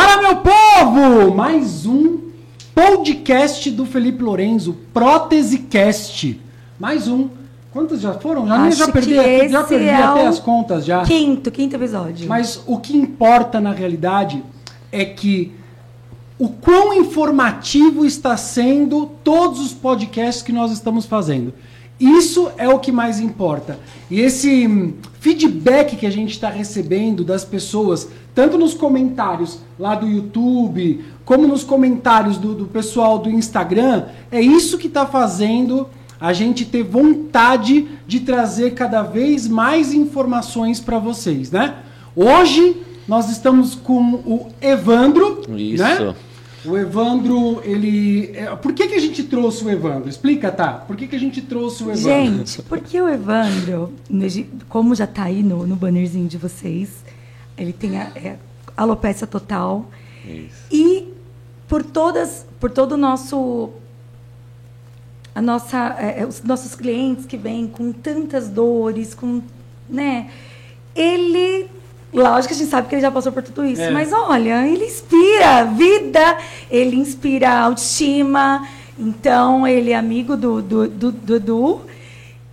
Fala, meu povo! Mais um podcast do Felipe Lorenzo, Prótese Cast. Mais um. Quantos já foram? Já, Acho já perdi, que já perdi é até as contas já. Quinto, quinto episódio. Mas o que importa na realidade é que o quão informativo está sendo todos os podcasts que nós estamos fazendo. Isso é o que mais importa. E esse hum, feedback que a gente está recebendo das pessoas, tanto nos comentários lá do YouTube, como nos comentários do, do pessoal do Instagram, é isso que está fazendo a gente ter vontade de trazer cada vez mais informações para vocês, né? Hoje nós estamos com o Evandro, Isso. né? O Evandro, ele. é, Por que, que a gente trouxe o Evandro? Explica, tá? Por que, que a gente trouxe o Evandro? Gente, porque o Evandro, como já tá aí no, no bannerzinho de vocês, ele tem a, é, alopecia total. Isso. E por todas, por todo o nosso a nossa, é, é, os nossos clientes que vêm com tantas dores, com, né? Ele, lógico que a gente sabe que ele já passou por tudo isso, É. mas olha, ele inspira vida, ele inspira autoestima. Então, ele é amigo do do, do, do Edu.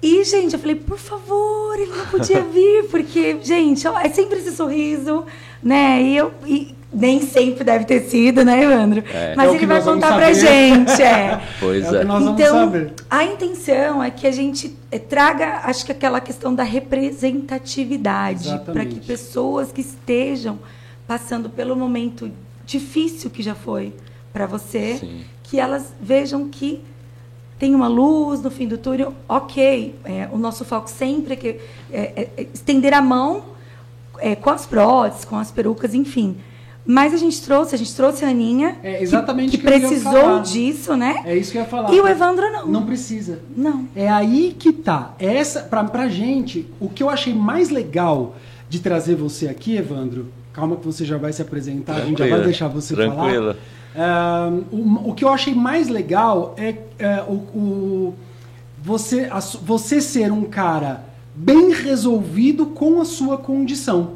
E, gente, eu falei, por favor, ele não podia vir, porque, gente, ó, é sempre esse sorriso, né? E eu. e nem sempre deve ter sido, né, Evandro? É. Mas É ele vai contar pra gente, é. Pois É o que é. então, saber. a intenção é que a gente eh, traga, acho que aquela questão da representatividade, para que pessoas que estejam passando pelo momento difícil que já foi para você, Sim. que elas vejam que tem uma luz no fim do túnel, ok. é, o nosso foco sempre é, que, é, é- é estender a mão é, com as próteses, com as perucas, enfim. Mas a gente trouxe, a gente trouxe a Aninha, É exatamente que, que eu ia precisou falar. disso, né? É isso que eu ia falar. E o Evandro não. Não precisa. Não. É aí que tá. Essa, pra, pra gente, o que eu achei mais legal de trazer você aqui, Evandro, calma que você já vai se apresentar, a gente já vai deixar você Tranquilo. falar. Ah, o, o que eu achei mais legal é, é, o, o- você, a você ser um cara bem resolvido com a sua condição.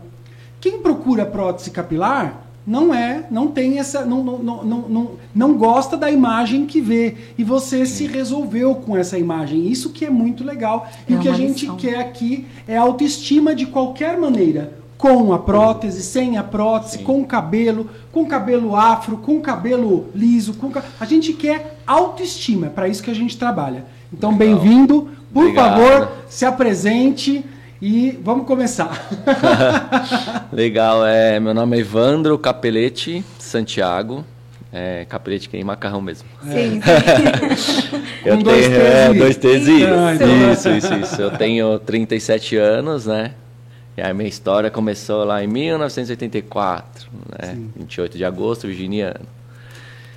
Quem procura prótese capilar não é, não tem essa, não, não, não, não, não, não gosta da imagem que vê. E você se resolveu com essa imagem. Isso que é muito legal. E É o que a gente lição. quer aqui é autoestima de qualquer maneira. Com a prótese, sem a prótese, com cabelo, com cabelo afro, com cabelo liso. Com A gente quer autoestima, é para isso que a gente trabalha. Então, bem-vindo. Por Obrigado. favor, se apresente e vamos começar. Legal, é, meu nome é Evandro Capelete Santiago. É, capelete que é em macarrão mesmo. Sim, sim. Eu Um, dois, tenho, três é, e- dois, três e- Isso. Isso, isso, isso. Eu tenho 37 anos, né? E a minha história começou lá em 1984, né? 28 de agosto, virginiano.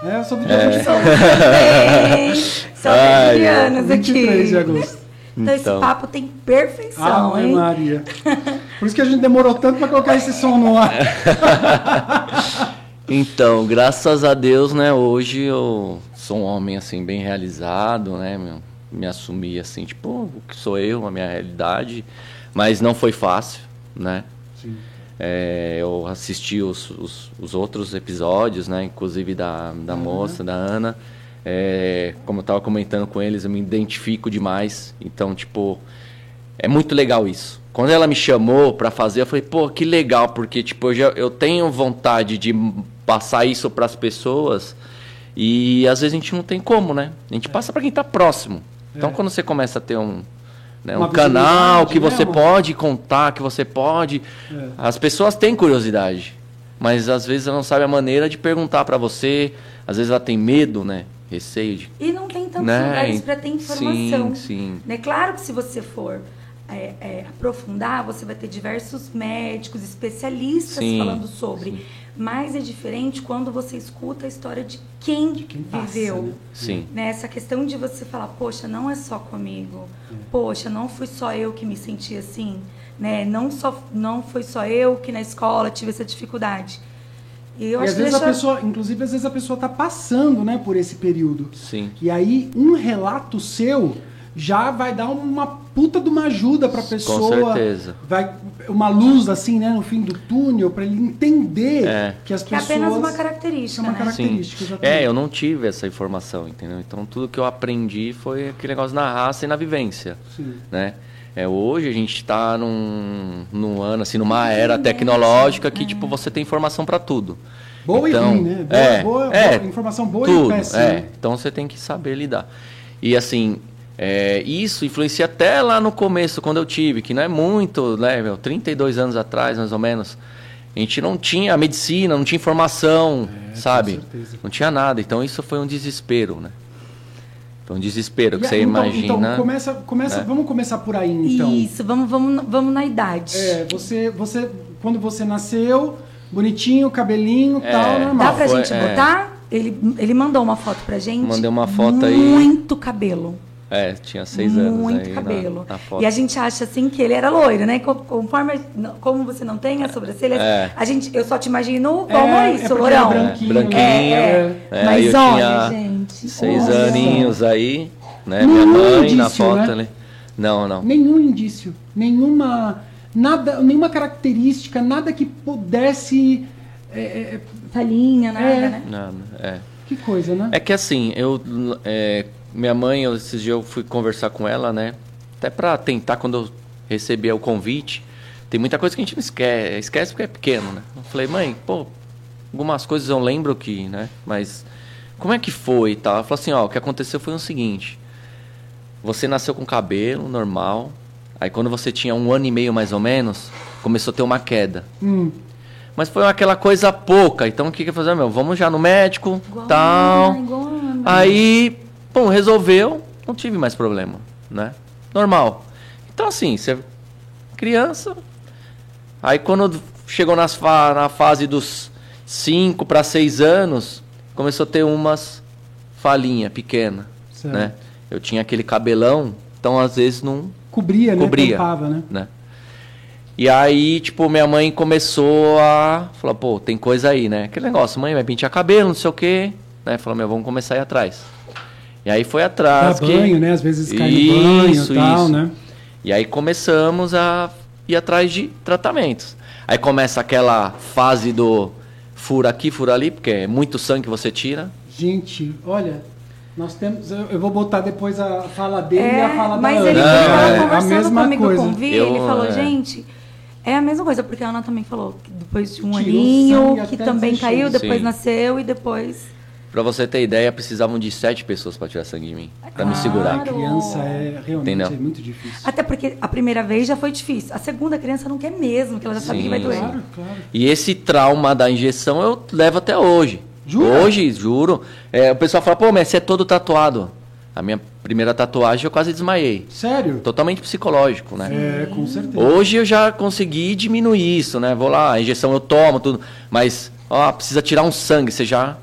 É, eu sou de É. agosto. Também. São Ai, virginianos aqui. 23 de agosto. Então, esse Então. papo tem perfeição, Ave hein? Maria. Por isso que a gente demorou tanto para colocar esse som no ar. Então, graças a Deus, né, hoje eu sou um homem assim bem realizado, né, me assumi assim, tipo, o que sou eu, a minha realidade, mas não foi fácil, né? Sim. É, eu assisti os, os, os outros episódios, né, inclusive da, da moça, da Ana. É, como eu estava comentando com eles, eu me identifico demais. Então, tipo, é muito legal isso. Quando ela me chamou pra fazer, eu falei, pô, que legal, porque tipo, eu, já, eu tenho vontade de passar isso pras pessoas e às vezes a gente não tem como, né? A gente passa pra quem tá próximo. Então É. quando você começa a ter um, né, um canal que né, você pode contar, que você pode. É. As pessoas têm curiosidade, mas às vezes ela não sabe a maneira de perguntar pra você, às vezes ela tem medo, né? Receio de. E não tem tantos Né? lugares para ter Sim, informação. sim. Né? Claro que se você for é, é, aprofundar, você vai ter diversos médicos, especialistas Sim, falando sobre. Mas é diferente quando você escuta a história de quem, quem passa, viveu. né? Sim. Né? Essa questão de você falar, poxa, não é só comigo. Poxa, não fui só eu que me senti assim. Né? Não, só, não foi só eu que na escola tive essa dificuldade. E eu e acho às vezes a deixa- pessoa, inclusive, às vezes a pessoa tá passando, né, por esse período. Sim. E aí, um relato seu já vai dar uma puta de uma ajuda pra pessoa. certeza. Vai uma luz assim, né, no fim do túnel pra ele entender É. que as Que é pessoas apenas uma é característica, uma né? característica. Sim. É, eu não tive essa informação, entendeu? Então tudo que eu aprendi foi aquele negócio na raça e na vivência, Sim. né? É, hoje a gente está num, num ano, assim, numa era tecnológica que, tipo, você tem informação para tudo. Boa Então, e ruim, né? Boa, é, boa- é, boa- informação boa tudo, e péssima. é. Então você tem que saber lidar. E assim, é, isso influencia até lá no começo, quando eu tive, que não é muito, né, meu, 32 anos atrás, mais ou menos. A gente não tinha medicina, não tinha informação, É, sabe? Não tinha nada. Então isso foi um desespero, né? Um desespero que E, você então, imagina. Então, começa, começa, né? vamos começar por aí, então. Isso, vamos, vamos, vamos na idade. É, você, você, quando você nasceu, bonitinho, cabelinho, É. tal, normal. Dá pra foi- gente é. botar? Ele, ele mandou uma foto pra gente. Mandei uma foto aí. Muito cabelo. É, tinha seis anos Muito aí na- cabelo. na foto. e a gente acha assim que ele era loiro, né? Co- Conforme como você não tem as sobrancelhas, É. a gente, eu só te imagino É, como é isso, porque lourão. ele é branquinho. branquinho. É, É, aí Mas olha, gente. Seis olha. aninhos aí, né? Nenhum Minha mãe na indício, foto né? ali. Não, não. Nenhum indício, nenhuma, nada, nenhuma característica, nada que pudesse. é, é, Palhinha, nada, É. né? Não, é. Que coisa, né? É que assim, eu. é, minha mãe, eu- esses dias eu fui conversar com ela, né? Até pra tentar, quando eu recebi o convite. Tem muita coisa que a gente não esquece, esquece porque é pequeno, né? Eu falei, mãe, pô, algumas coisas eu lembro que, né? Mas como é que foi e tal? Ela falou assim, ó, o que aconteceu foi o seguinte. Você nasceu com cabelo normal. Aí quando você tinha um ano e meio mais ou menos, começou a ter uma queda. Hum, Mas foi aquela coisa pouca. Então o que que fazer? Meu, vamos já no médico, Igual tal. Igual. Aí, bom, resolveu, não tive mais problema, né? Normal. Então assim, você criança, aí quando chegou nas fa- na fase dos 5 para 6 anos, começou a ter umas falhinha pequena, Certo. né? Eu tinha aquele cabelão, então às vezes não cobria, né? Cobria. Tampava, né? né? E aí, tipo, minha mãe começou a falar, pô, tem coisa aí, né? Aquele negócio, mãe vai pentear cabelo, não sei o quê, né? Falou, meu, vamos começar a ir atrás. E aí foi Dá atrás. que- banho, né? Às vezes cai no banho Isso, e tal, isso. né? E aí começamos a ir atrás de tratamentos. Aí começa aquela fase do fura aqui, fura ali, porque é muito sangue que você tira. Gente, olha, nós temos. Eu, eu vou botar depois a fala dele e a É, fala mas da ele Ana. Não, estava é. a conversando mesma comigo coisa. com o Vi, Eu, ele falou, é. gente, é a mesma coisa, porque a Ana também falou que depois de um Tirou aninho, que também desistir. caiu, depois Sim. nasceu e depois. Pra você ter ideia, precisavam de sete pessoas pra tirar sangue de mim, pra me Ah, segurar. A criança é realmente Entendeu? é muito difícil. Até porque a primeira vez já foi difícil. A segunda criança não quer mesmo, que ela já sabe Sim, que vai doer. Claro, claro. E esse trauma da injeção eu levo até hoje. Jura? Hoje, juro. É, o pessoal fala, pô, mas você é todo tatuado. A minha primeira tatuagem eu quase desmaiei. Sério? Totalmente psicológico, né? É, com certeza. Hoje eu já consegui diminuir isso, né? Vou lá, a injeção eu tomo, tudo. Mas, ó, precisa tirar um sangue, você já,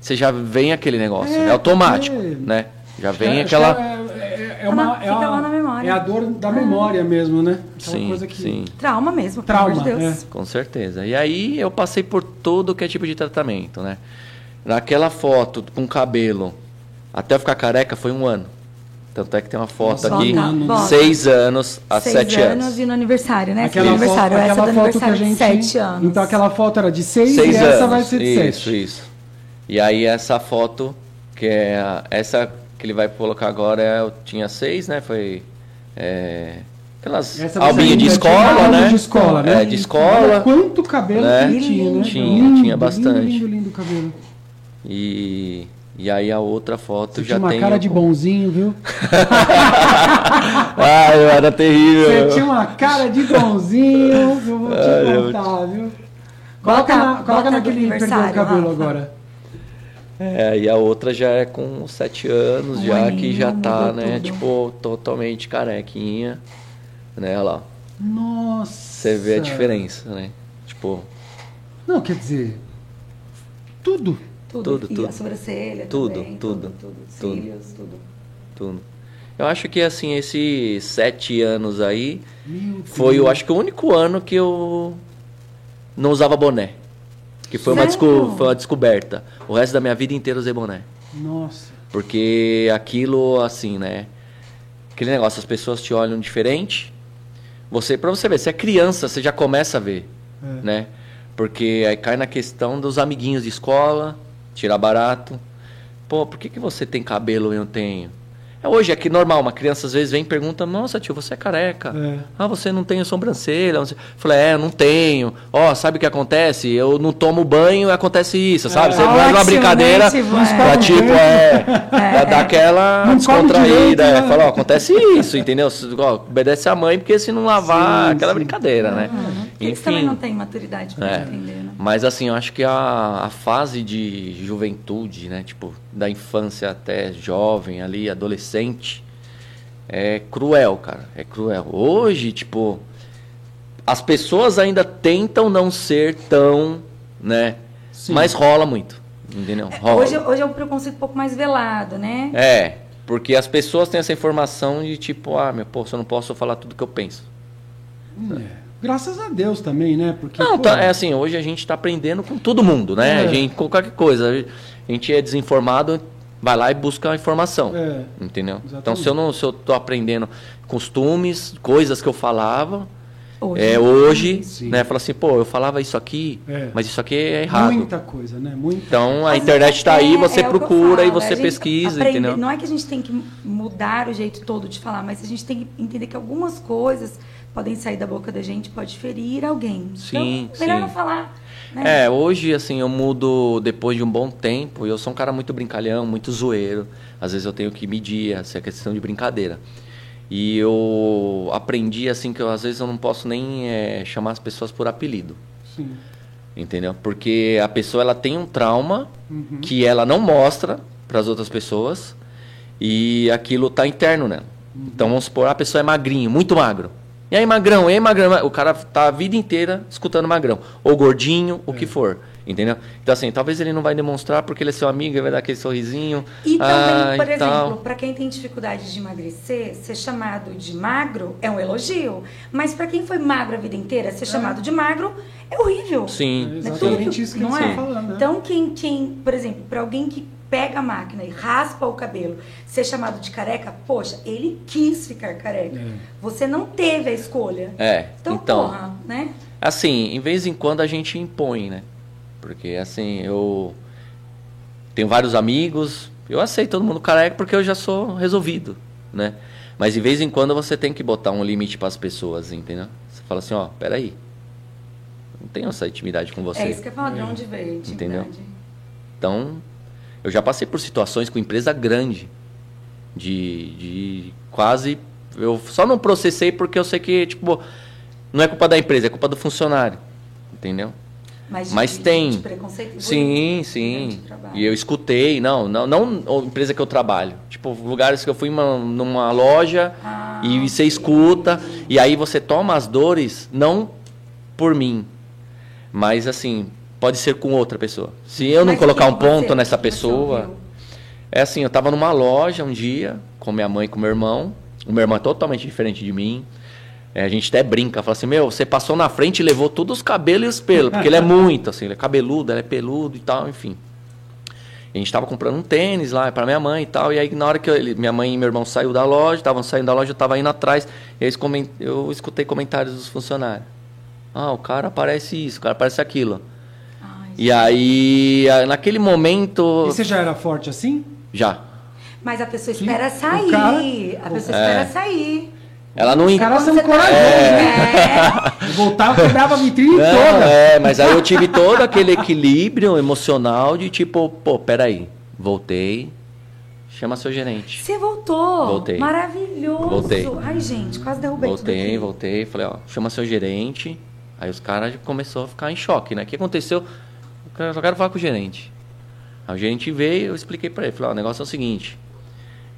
você já vem aquele negócio. É, É, automático, porque- né? Já vem É, aquela. É, é, é uma, é, fica uma- lá na memória. é a dor da memória mesmo, né? Aquela Sim, coisa que. sim. Trauma mesmo, pelo Trauma, amor de Deus. é. Com certeza. E aí eu passei por todo que é tipo de tratamento, né? Naquela foto com cabelo, até eu ficar careca foi um ano. Tanto é que tem uma foto Nossa, aqui, bota. seis anos a Seis sete anos, anos. e no aniversário, né? Aquela Esse foto, aniversário, essa aquela do foto que a aniversário gente. de sete anos. Então aquela foto era de seis, Seis e anos. essa vai ser de isso, sete. isso. E aí essa foto, que é a- essa que ele vai colocar agora, é- eu tinha seis, né? Foi. é, aquelas Essa de escola, né? de escola, né? É, de escola. Olha quanto cabelo né? que ele tinha, né? Tinha, Lindo, tinha bastante. Lindo, lindo, lindo cabelo. E, e aí a outra foto Você já tinha uma tem. cara o- de bonzinho, viu? Ah, eu era terrível. Você tinha uma cara de bonzinho, eu vou te Ah, eu- contar, viu? Coloca, Bota- na, coloca naquele perdeu o cabelo Rafa. agora. É, e a outra já é com sete anos, já que já tá, né, tudo. tipo, totalmente carequinha. Né, olha lá. Nossa. Você vê a diferença, né? Tipo, Não, quer dizer, tudo. Tudo, Tudo, e tudo. a sobrancelha Tudo, também, tudo, tudo, tudo. cílios, tudo. tudo. Eu acho que, assim, esses sete anos aí foi, eu acho que o único ano que eu não usava boné. Que foi uma, desco- foi uma descoberta. O resto da minha vida inteira eu usei boné. Nossa. Porque aquilo, assim, né? aquele negócio, as pessoas te olham diferente. Você, para você ver, você é criança, você já começa a ver, É. né? Porque aí cai na questão dos amiguinhos de escola, tirar barato. Pô, por que, que você tem cabelo e eu tenho? É hoje, é que normal, uma criança às vezes vem e pergunta, nossa tio, você é careca. É. Ah, você não tem sobrancelha. Eu falei, é, eu não tenho. Ó, sabe o que acontece? Eu não tomo banho e acontece isso, sabe? Você faz uma ótimo, brincadeira né, tipo, é. pra tipo, é, pra dar aquela Não come direito, descontraída. É, né? fala, ó, acontece isso, entendeu? Ó, obedece a mãe, porque se não lavar, Sim, aquela sim. brincadeira, né? Eles também não têm maturidade pra É. entender, né? Mas assim, eu acho que a, a fase de juventude, né? Tipo, da infância até jovem ali, adolescente, é cruel, cara. É cruel. Hoje, tipo, as pessoas ainda tentam não ser tão, né? Sim. Mas rola muito. Entendeu? Rola. Hoje, hoje é um preconceito um pouco mais velado, né? É, porque as pessoas têm essa informação de tipo, ah, meu, pô, eu não posso falar tudo que eu penso. É. Graças a Deus também, né? Porque, Não, pô, tá, é assim, hoje a gente tá aprendendo com todo mundo, né? É. A gente, com qualquer coisa. A gente é desinformado, vai lá e busca a informação. É. Entendeu? Exatamente. Então, se eu não se eu tô aprendendo costumes, coisas que eu falava, Hoje, é, hoje, Sim. né, fala assim, pô, eu falava isso aqui, É. mas isso aqui é errado. Muita coisa, né? Muita. Então, a Mas internet está aí, é- você é eu procura e falo, você pesquisa, aprende- entendeu? Não é que a gente tem que mudar o jeito todo de falar, mas a gente tem que entender que algumas coisas podem sair da boca da gente, pode ferir alguém. Sim, então, melhor sim. não falar. Né? É, hoje, assim, eu mudo depois de um bom tempo. e Eu sou um cara muito brincalhão, muito zoeiro. Às vezes eu tenho que medir essa questão de brincadeira. E eu aprendi, assim, que eu, às vezes eu não posso nem é, chamar as pessoas por apelido. Sim. Entendeu? Porque a pessoa ela tem um trauma Uhum. que ela não mostra para as outras pessoas e aquilo tá interno nela. Então vamos supor, a pessoa é magrinho, muito magro. E aí, magrão, e aí, magrão? O cara tá a vida inteira escutando magrão. Ou gordinho, o que for. Entendeu? Então, assim, talvez ele não vai demonstrar porque ele é seu amigo, ele vai dar aquele sorrisinho. E também, ah, por e exemplo, para quem tem dificuldade de emagrecer, ser chamado de magro é um elogio. Mas para quem foi magro a vida inteira, ser chamado de magro é horrível. Sim. É Né? exatamente Tudo, isso que não você é? tá falando, né? Então, quem, quem, por exemplo, para alguém que pega a máquina e raspa o cabelo, ser chamado de careca, poxa, ele quis ficar careca. É. Você não teve a escolha. É, Então, então, porra, né? Assim, em vez em quando a gente impõe, né? Porque assim, eu tenho vários amigos, eu aceito todo mundo careca porque eu já sou resolvido, né? Mas de vez em quando você tem que botar um limite para as pessoas, entendeu? Você fala assim, ó, peraí. Não tenho essa intimidade com você. É isso que eu falo, de intimidade. Entendeu? Então, eu já passei por situações com empresa grande. De, de quase. Eu só não processei porque eu sei que, tipo, não é culpa da empresa, é culpa do funcionário. Entendeu? Mas, Mas de, tem. De preconceito Sim, sim. E eu escutei, não, não, não a empresa que eu trabalho. Tipo, lugares que eu fui uma- numa loja Ah, e você escuta, e aí você toma as dores, não por mim, mas assim, pode ser com outra pessoa. Se eu não Mas colocar que um você- ponto nessa pessoa. É assim, eu tava numa loja um dia, com minha mãe e com meu irmão. O meu irmão é totalmente diferente de mim. É, a gente até brinca, fala assim, meu, você passou na frente e levou todos os cabelos e os pelos, porque ele é muito, assim, ele é cabeludo, ele é peludo e tal, enfim. A gente tava comprando um tênis lá para minha mãe e tal, e aí na hora que eu- ele- minha mãe e meu irmão saiu da loja, estavam saindo da loja, eu tava indo atrás, e aí eu escutei comentários dos funcionários. Ah, o cara parece isso, o cara parece aquilo. E aí, naquele momento, E você já era forte assim? já. Mas a pessoa Sim, espera o sair. cara- A pessoa É. espera sair. Ela não Os caras são corajosos, É. Eu voltava, quebrava a vitrine Não, toda. é, mas aí eu tive todo aquele equilíbrio emocional de tipo, pô, peraí, voltei, chama seu gerente. Você voltou. Voltei. Maravilhoso. Voltei. Ai, gente, quase derrubei tudo Voltei, voltei, falei, ó, chama seu gerente. Aí os caras começaram a ficar em choque, né? O que aconteceu? Eu só quero falar com o gerente. Aí o gerente veio, eu expliquei pra ele, falei, ó, o negócio é o seguinte,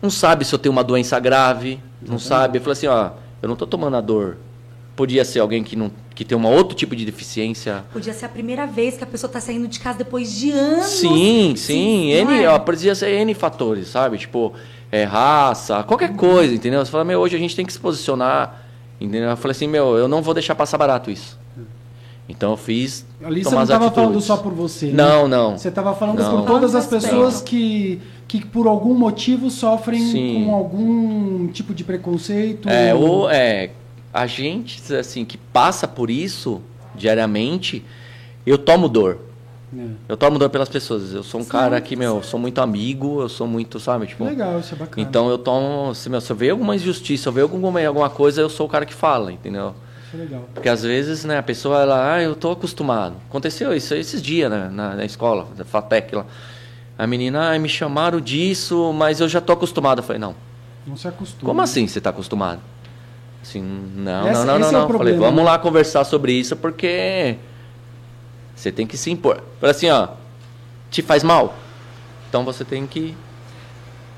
não sabe se eu tenho uma doença grave, não sabe. Eu falei assim, ó, eu não tô tomando a dor. Podia ser alguém que, não, que tem um outro tipo de deficiência Podia ser a primeira vez que a pessoa tá saindo de casa depois de anos. Sim, sim. N, é? ó, podia ser N fatores, sabe? Tipo, é, raça, qualquer coisa, entendeu? Você fala, meu, hoje a gente tem que se posicionar. Entendeu? Eu falei assim, meu, eu não vou deixar passar barato isso. Então eu fiz. Ali você não estava falando só por você. né? Não, não. Você estava falando Não. por todas as pessoas que, que por algum motivo sofrem Sim. com algum tipo de preconceito. É, ou é, a gente, assim, que passa por isso diariamente, eu tomo dor. É. Eu tomo dor pelas pessoas. Eu sou um cara que, meu, eu sou muito amigo, eu sou muito, sabe, tipo... Legal, isso é bacana. Então eu tomo, se, meu, se eu ver alguma injustiça, se eu ver alguma, alguma coisa, eu sou o cara que fala, entendeu? É legal. Porque às vezes, né, a pessoa, ela, ah, eu tô acostumado. Aconteceu isso esses dias, né, na, na escola, da FATEC lá. A menina, ah, me chamaram disso, mas eu já tô acostumado. Eu falei, não, Não se acostuma. como assim você tá acostumado? Assim, não, Essa- não, não, não, é não. Falei, problema, vamos né? lá conversar sobre isso, porque você tem que se impor. Falei assim, ó, te faz mal? Então você tem que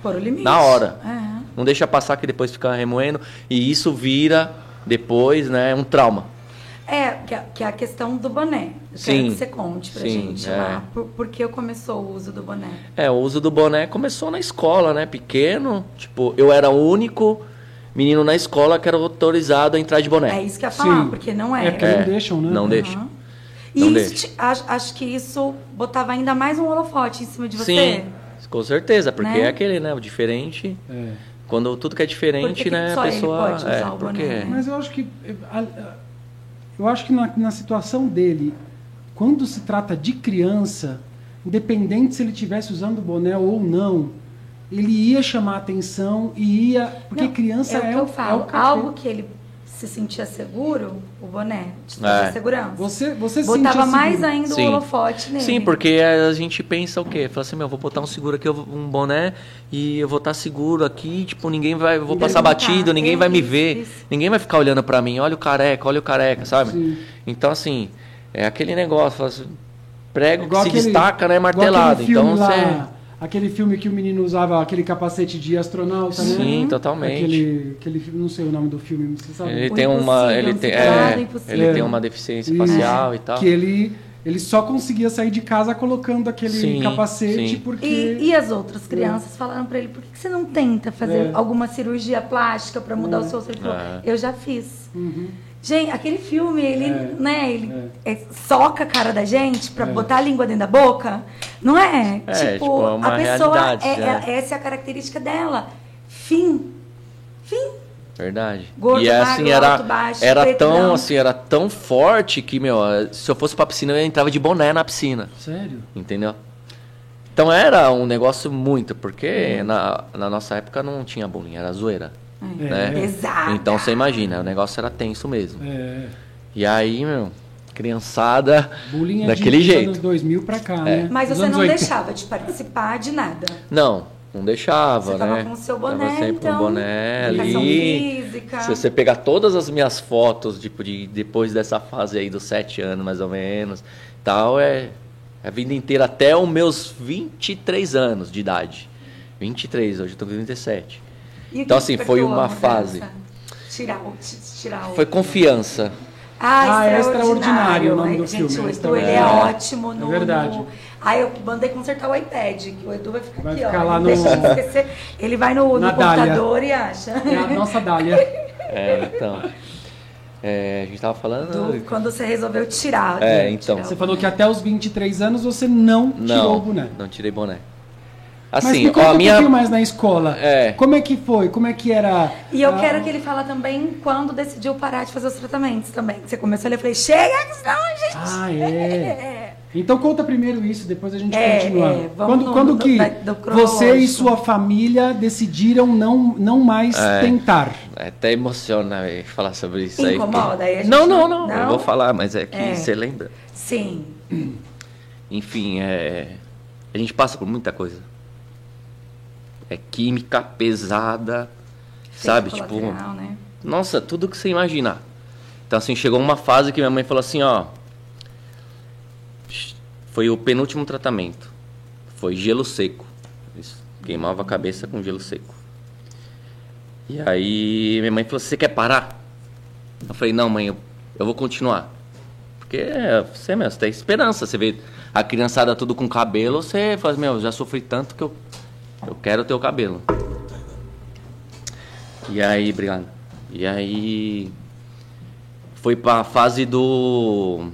Por o limite. Na hora. É. Não deixa passar que depois fica remoendo. E isso vira, depois, né, um trauma. É, que é, que é a questão do boné. Eu Sim. Quero que você conte pra Sim, gente é. lá. Por, por que começou o uso do boné? É, o uso do boné começou na escola, né? Pequeno. Tipo, eu era o único menino na escola que era autorizado a entrar de boné. É isso que eu ia falar, Sim. porque não É, é. porque É, não deixam, né? não deixa. Aham. Não E isso, acho, acho que isso botava ainda mais um holofote em cima de você. Sim, com certeza, porque Né? é aquele, né? O diferente. É. Quando tudo que é diferente, Porque né? só a ele pessoa. é, o porque né? Mas eu acho que. Eu acho que na, na situação dele, quando se trata de criança, independente se ele estivesse usando boné ou não, ele ia chamar atenção e ia. Porque Não, criança é o que é, eu o- falo. é o. Algo que ele se sentia seguro, o boné, de É. segurança. Você, você se Botava sentia mais seguro. ainda Sim. o holofote nele. Sim, porque a gente pensa o quê? Fala assim, meu, vou botar um seguro aqui, eu vou- um boné, e eu vou estar seguro aqui, tipo, ninguém vai, vou passar batido, ninguém É vai me isso, ver, isso. ninguém vai ficar olhando pra mim, olha o careca, olha o careca, sabe? Sim. Então, assim, é aquele negócio, fala assim, prego que se aquele- destaca, né, martelado. Então, lá, você... Aquele filme que o menino usava aquele capacete de astronauta, né? Sim, totalmente. Aquele, aquele não sei o nome do filme, você sabe? Ele tem uma, ele não tem, é, ele É. tem uma deficiência Isso. facial e tal. Que ele, ele só conseguia sair de casa colocando aquele Sim, capacete sim. porque. E, e as outras crianças falaram pra ele, por que você não tenta fazer É. alguma cirurgia plástica pra mudar o seu rosto? Ele falou, É. eu já fiz. Uhum. Gente, aquele filme, ele, É. né, ele é, soca a cara da gente pra botar a língua dentro da boca, não é? É, tipo, é tipo, uma a pessoa, é, é- essa é a característica dela. Fim. Fim. Verdade. Gordo, e é magro, assim, era, alto, baixo, era preto, tão branco. assim, era tão forte que, meu, se eu fosse pra piscina, eu entrava de boné na piscina. Sério? Entendeu? Então era um negócio muito, porque Uhum. na, na nossa época não tinha bullying, era zoeira. É. Né? Exato. Então você imagina, o negócio era tenso mesmo. É. E aí, meu, criançada Bullying é daquele de, jeito. anos 2000 pra cá, né? Mas você não 80. deixava de participar de nada. Não, não deixava, Você né? tava com o seu boné, Tava sempre então, com o boné ali. física. Se você pegar todas as minhas fotos, tipo, de depois dessa fase aí dos sete anos, mais ou menos, tal, é a vida inteira até os meus 23 anos de idade. 23, hoje eu tô com 37. E Então, assim, foi uma mudança? fase. Tirar Tirar o Foi confiança. Ah, Ah, é extraordinário. Extraordinário o nome Ai, do gente, filme, o é Edu, ele é ótimo no... É verdade. no- Aí eu mandei consertar o iPad, que o Edu vai ficar Vai aqui, ficar ó. lá no- deixa de esquecer. Ele vai no, no computador e acha. É a nossa Dália. É, então. É, a gente tava falando. Do- quando você resolveu tirar. É, né, então. tirar o Você falou que até os 23 anos você não, tirou Não, o boné. não tirei boné. Mas Assim, me conta ó, a um minha. pouquinho mais na escola. É. Como é que foi? Como é que era? E eu ah, quero que ele fala também quando decidiu parar de fazer os tratamentos também. Você começou ali, eu falei, chega, que senão, gente. Ah, é. Então conta primeiro isso, depois a gente É, continua. é, vamos quando no- quando no- que da- do você e sua família decidiram não, não mais É. tentar? É Até emociona véi, falar sobre isso aí. porque- Incomoda? Aí gente Não, não, não- não, Eu não? vou falar, mas é que É. você lembra. Sim. Enfim, é. A gente passa por muita coisa. É química pesada, sabe? Efeito Tipo, né? nossa, tudo que você imaginar. Então, assim, chegou uma fase que minha mãe falou assim: ó. Foi o penúltimo tratamento. Foi gelo seco. Isso, queimava a cabeça com gelo seco. E aí minha mãe falou: Você quer parar? Eu falei: Não, mãe, eu, eu vou continuar. Porque você, meu, você tem esperança. Você vê a criançada tudo com cabelo, você fala: Meu, já sofri tanto que eu, eu quero o teu cabelo. E aí, obrigado. E aí foi para a fase do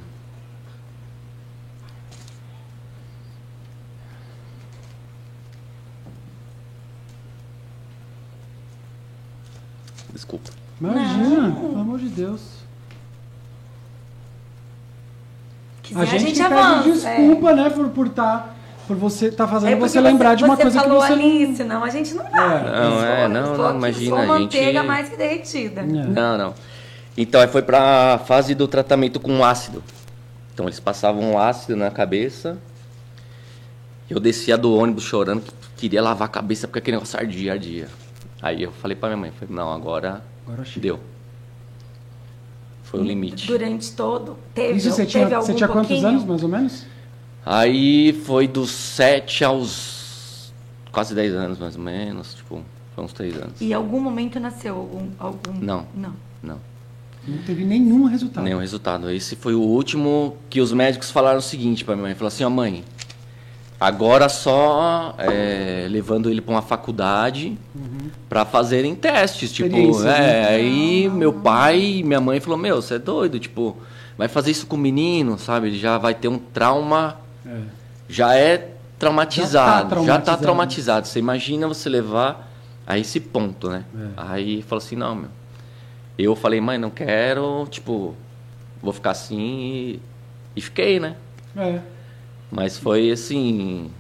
Desculpa. Imagina, Não. pelo amor de Deus. Quiser, a gente, a gente pede é. desculpa, é. né, por estar tá por você estar fazendo É você lembrar de uma você coisa que falou você ali, não... senão a gente não vai. Não, é, não, não, imagina, a gente- manteiga mais que derretida. É. Não, não. Então foi pra fase do tratamento com ácido. Então eles passavam um ácido na cabeça. Eu descia do ônibus chorando, que queria lavar a cabeça porque aquele negócio ardia, ardia. Aí eu falei pra minha mãe, falei, não, agora, Agora deu. Foi o limite. Durante todo. Teve, Isso você teve tinha, algum você tinha quantos pouquinho? anos, mais ou menos? Aí foi dos 7 aos quase 10 anos, mais ou menos. Tipo, foi uns 3 anos. E em algum momento nasceu algum. algum... Não. Não. Não. Não teve nenhum resultado. Nenhum resultado. Esse foi o último que os médicos falaram o seguinte pra minha mãe. Falaram assim, ó mãe, agora só é, levando ele pra uma faculdade pra fazerem testes. Tipo, é, né? aí meu pai e minha mãe falou, meu, você é doido, tipo, vai fazer isso com o menino, sabe? Ele já vai ter um trauma, É. já é traumatizado, já tá traumatizado. traumatizado. Você imagina você levar a esse ponto, né? É. Aí falou assim, não, meu. Eu falei, mãe, não quero, tipo, vou ficar assim e, e fiquei, né? É. Mas foi assim.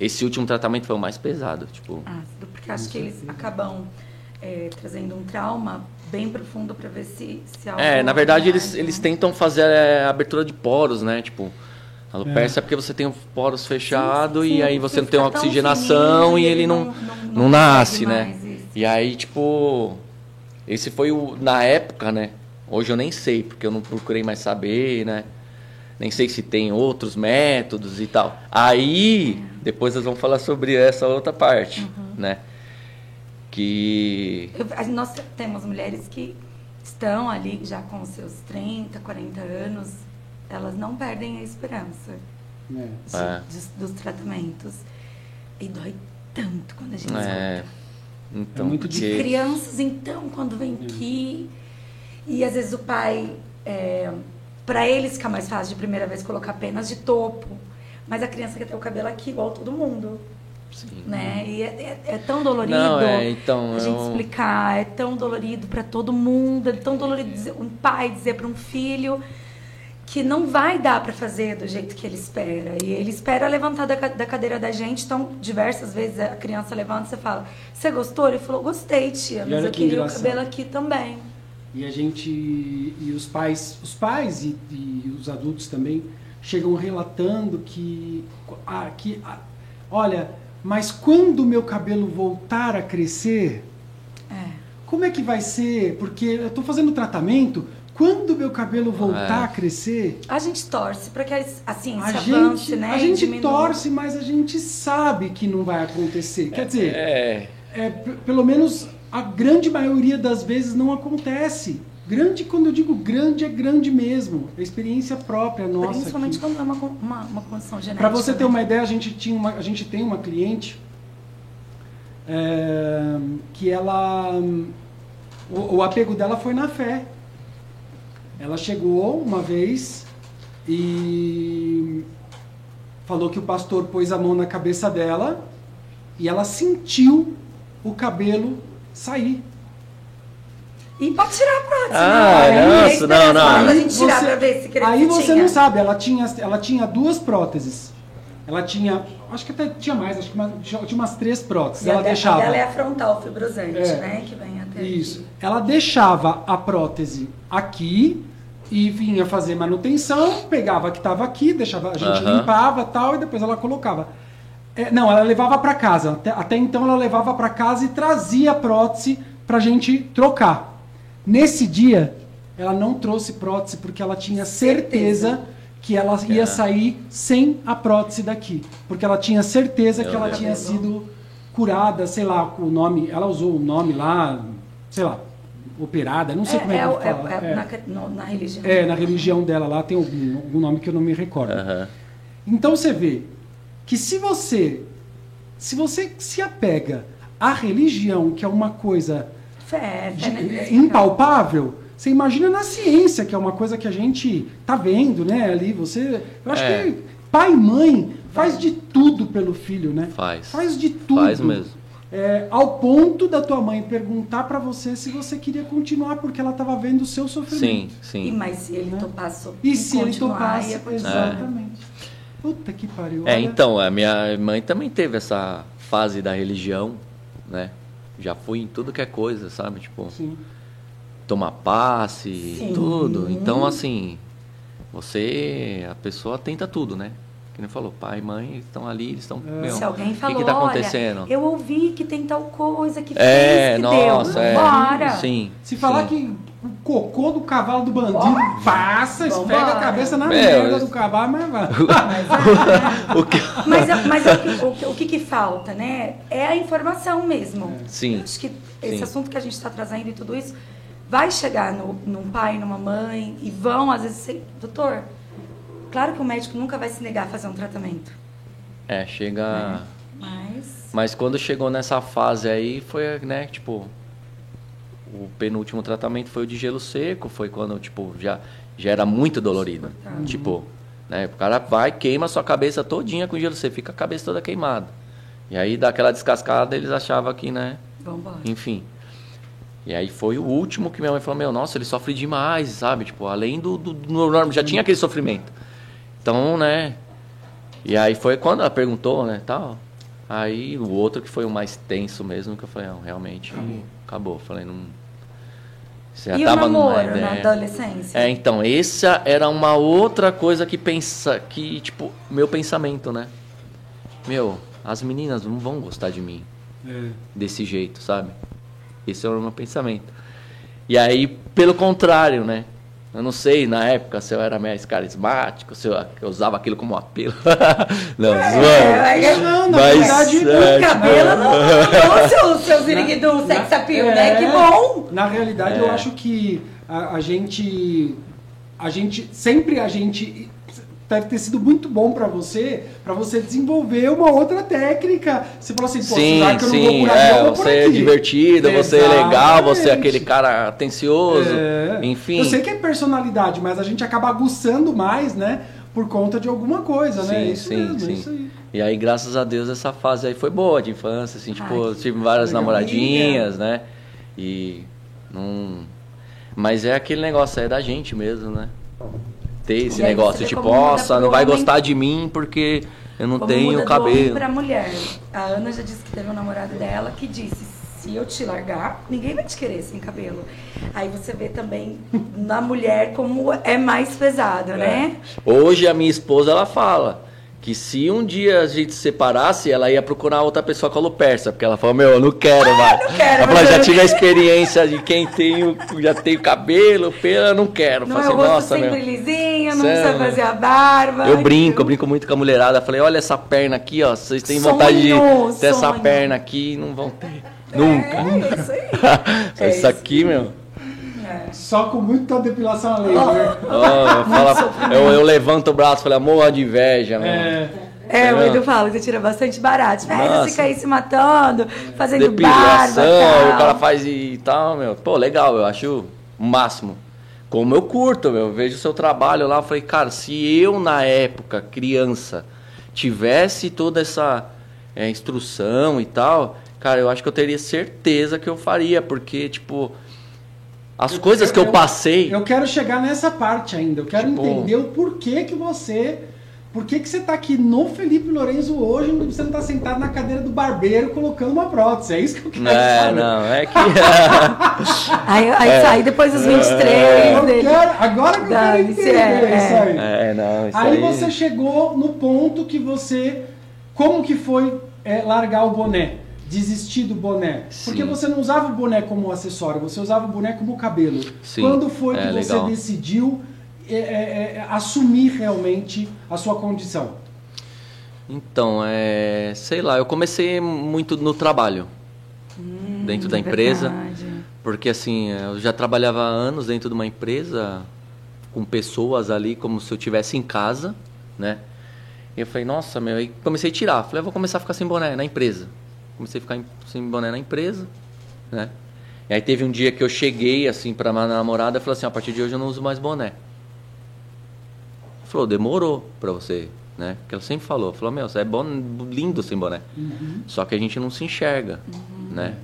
Esse último tratamento foi o mais pesado, tipo. Ácido, porque acho que eles acabam é, trazendo um trauma bem profundo pra ver se, se algo É, na verdade eles, mais, eles né? tentam fazer é, a abertura de poros, né? Tipo, alopecia é. porque você tem os poros fechados e aí você não tem uma oxigenação e ele não, não, nasce, consegue né? mais isso. E aí, tipo, esse foi o. Na época, né? Hoje eu nem sei, porque eu não procurei mais saber, né? Nem sei se tem outros métodos e tal. Aí, depois nós vamos falar sobre essa outra parte, Uhum. né? Que. Eu- nós temos mulheres que estão ali já com seus 30, 40 anos, elas não perdem a esperança É. de- É. dos, dos tratamentos. E dói tanto quando a gente É. escuta. Então, É muito porque. Crianças, então, quando vem aqui, e às vezes o pai, é, para eles fica mais fácil de primeira vez colocar apenas de topo, mas a criança quer ter o cabelo aqui igual todo mundo, Sim. né? E é, é- é tão dolorido Não, é, então, a gente eu- explicar, é tão dolorido para todo mundo, é tão dolorido dizer, um pai dizer para um filho que não vai dar para fazer do jeito que ele espera. E ele espera levantar da, da cadeira da gente, então diversas vezes a criança levanta e você fala: "Você gostou?" Ele falou: "Gostei, tia, mas eu que queria engraçado. o cabelo aqui também." E a gente e os pais, os pais e, e os adultos também chegam relatando que, ah, que ah, olha, mas quando o meu cabelo voltar a crescer, É. como é que vai ser? Porque eu estou fazendo tratamento. Quando o meu cabelo voltar É. a crescer, A gente torce para que a a ciência a avance, gente, né? a gente diminua. torce, mas a gente sabe que não vai acontecer. Quer dizer, É. é, pelo menos a grande maioria das vezes não acontece. Grande, quando eu digo grande, é grande mesmo. É experiência própria nossa. Principalmente aqui. quando é uma, uma, uma condição genética. Para você ter né? uma ideia, a gente, tinha uma, a gente tem uma cliente é, que ela. O, o apego dela foi na fé. Ela chegou uma vez e falou que o pastor pôs a mão na cabeça dela e ela sentiu o cabelo sair. E pode tirar a prótese, Ah, né? nossa, não, não. pra Aí você- Aí você não sabe, ela tinha, ela tinha duas próteses. Ela tinha, acho que até tinha mais, acho que uma- tinha umas três próteses. E a ela de- deixava. A dela é a frontal fibrosante, É. né? Que vem até Isso. aqui. Ela deixava a prótese aqui e vinha fazer manutenção, pegava a que estava aqui, deixava, a gente Aham. limpava tal, e depois ela colocava. É, não, ela levava para casa. Até, até então ela levava para casa e trazia a prótese pra gente trocar. Nesse dia, ela não trouxe prótese porque ela tinha certeza, Certeza. Que ela ia É. sair sem a prótese daqui. Porque ela tinha certeza Meu que ela Deus. tinha sido curada, sei lá, o nome, ela usou o nome lá, sei lá, operada, não sei como é que é, eu o- é, é É, na, no- na religião. É, na religião dela lá tem algum, algum nome que eu não me recordo. Aham. Então você vê que se você se você se apega à religião, que é uma coisa Fé, de- fé, né? é impalpável, você imagina na ciência, que é uma coisa que a gente tá vendo, né? Ali você, eu acho É. que pai e mãe faz de tudo pelo filho, né? Faz. Faz de tudo. Faz mesmo. é, ao ponto da tua mãe perguntar pra você se você queria continuar porque ela tava vendo o seu Sim, sofrimento. E, sim. mas se ele topasse E se ele topasse, exatamente. Puta que pariu. É, olha. então, a minha mãe também teve essa fase da religião, né? Já fui em tudo que é coisa, sabe? Tipo, Sim. Tomar passe, Sim. tudo. Então, assim, você, a pessoa tenta tudo, né? Que nem falou, pai e mãe estão ali, eles estão. É. Se alguém o falou, que, que tá olha, acontecendo? eu ouvi que tem tal coisa que É, fez, que nossa, deu. é. Bora. Sim. Se falar sim. que o cocô do cavalo do bandido passa, Vambora. esfrega a cabeça na Meu, merda eu- do cavalo, mas vai. O que- Mas, é- mas é o, que, o que- o que que falta, né? É a informação mesmo. Sim. Acho que esse Sim. assunto que a gente está trazendo e tudo isso vai chegar no, num pai, numa mãe e vão, às vezes, ser, doutor, claro que o médico nunca vai se negar a fazer um tratamento. É, chega. Mas. Mas quando chegou nessa fase aí, foi, né, tipo. O penúltimo tratamento foi o de gelo seco, foi quando, tipo, já, já era muito dolorido. Tipo, né, o cara vai, queima a sua cabeça todinha com gelo seco, fica a cabeça toda queimada. E aí, dá aquela descascada, eles achavam que, né, Vambora. enfim. E aí foi o último que minha mãe falou, meu, nossa, ele sofre demais, sabe? Tipo, além do, do, do normal, já tinha aquele sofrimento. Então, né? E aí foi quando ela perguntou, né, tal. Aí o outro que foi o mais tenso mesmo, que eu falei, não, realmente acabou. Falei, não. Você já E o tava numa namoro na ideia. adolescência? É, então, essa era uma outra coisa que pensa, que, tipo, meu pensamento, né? Meu, as meninas não vão gostar de mim É. desse jeito, sabe? Esse era o meu pensamento. E aí, pelo contrário, né? Eu não sei na época se eu era mais carismático, se eu, eu usava aquilo como apelo. não, zoando. é, Não, na Mas, verdade, é, O cabelo não não, seu, seu ziriguidum, sex appeal, né? É, Que bom! Na realidade, eu É. acho que a, a gente. A gente. Sempre a gente. Deve ter sido muito bom pra você, pra você desenvolver uma outra técnica. Você falou assim, pô, Sim, já que eu não vou por eu é, vou por você é aqui. divertido, você é legal, você é aquele cara atencioso, É. enfim. Eu sei que é personalidade, mas a gente acaba aguçando mais, né? Por conta de alguma coisa, né? Sim, Isso sim, mesmo, sim. isso aí. E aí, graças a Deus, essa fase aí foi boa de infância, assim, tipo, Ai, eu tive várias namoradinhas, né? E não. Mas é aquele negócio, é da gente mesmo, né? Ter esse E negócio, tipo, nossa, não vai homem- gostar de mim porque eu não Como tenho cabelo. pra mulher. A Ana já disse que teve um namorado dela que disse: se eu te largar, ninguém vai te querer sem cabelo. Aí você vê também na mulher como é mais pesado, né? Hoje a minha esposa ela fala que se um dia a gente se separasse, ela ia procurar outra pessoa com alopersa, porque ela falou, meu, eu não quero mais. não quero, ela falou, já eu- tive a experiência de quem tem, já tem cabelo, pelo, eu não quero. Não Falei é assim, rosto nossa, sempre meu. lisinho, precisa fazer a barba. Eu brinco, eu brinco muito com a mulherada. Falei, olha essa perna aqui, ó. Vocês têm Sonho, vontade de ter essa perna aqui, não vão ter. Nunca. É isso aí. É isso aqui, meu. Só com muita depilação a laser. Ó, eu, falo- eu, eu levanto o braço e falo, amor de inveja, meu. É. É, o? Edu fala que você tira bastante barato. Você fica aí se matando, fazendo Depilação, barba. o tal. cara faz e tal, meu. Pô, legal, eu acho o máximo. Como eu curto, meu. Eu vejo o seu trabalho lá, eu falei, cara, se eu na época, criança, tivesse toda essa é, instrução e tal, cara, eu acho que eu teria certeza que eu faria, porque, tipo, as coisas que eu passei. Eu quero chegar nessa parte ainda. Eu quero Tipo- entender o porquê que você. Por que, que você tá aqui no Felipe Lourenço hoje e você não tá sentado na cadeira do barbeiro colocando uma prótese? É isso que eu quero É, saber. não, é que. Aí, aí É. sai depois dos 23 Eu dele. quero, agora que eu quero Dane-se, entender é, isso aí. é, não, isso Aí aí. você chegou no ponto que você. Como que foi é, largar o boné? Desistir do boné? Sim. Porque você não usava o boné como acessório, você usava o boné como cabelo. Sim, Quando foi é que você legal. decidiu é, é, é, assumir realmente a sua condição? Então, é. Sei lá, eu comecei muito no trabalho. dentro da empresa. Hum, Verdade. Porque assim, eu já trabalhava há anos dentro de uma empresa, com pessoas ali como se eu estivesse em casa, né? E eu falei, nossa, meu, aí comecei a tirar. Falei, eu vou começar a ficar sem boné na empresa. Comecei a ficar em- sem boné na empresa, né? E aí teve um dia que eu cheguei assim pra minha namorada e falei assim, a partir de hoje eu não uso mais boné. Falou, demorou pra você né? Porque ela sempre falou, falou, meu, você é bom, lindo sem boné. Uhum. Só que a gente não se enxerga, né?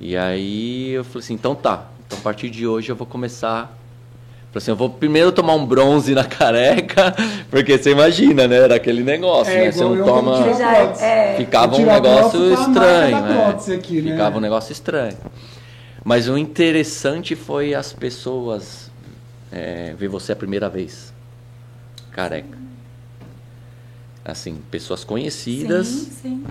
E aí eu falei assim, então tá. Então a partir de hoje eu vou começar. Falei assim, eu vou primeiro tomar um bronze na careca, porque você imagina, né? Era aquele negócio, É, né? Você não toma. é-. Ficava um negócio estranho, né? aqui, né? Ficava um negócio estranho. Mas o interessante foi as pessoas é, ver você a primeira vez, careca. Assim, pessoas conhecidas Sim, sim.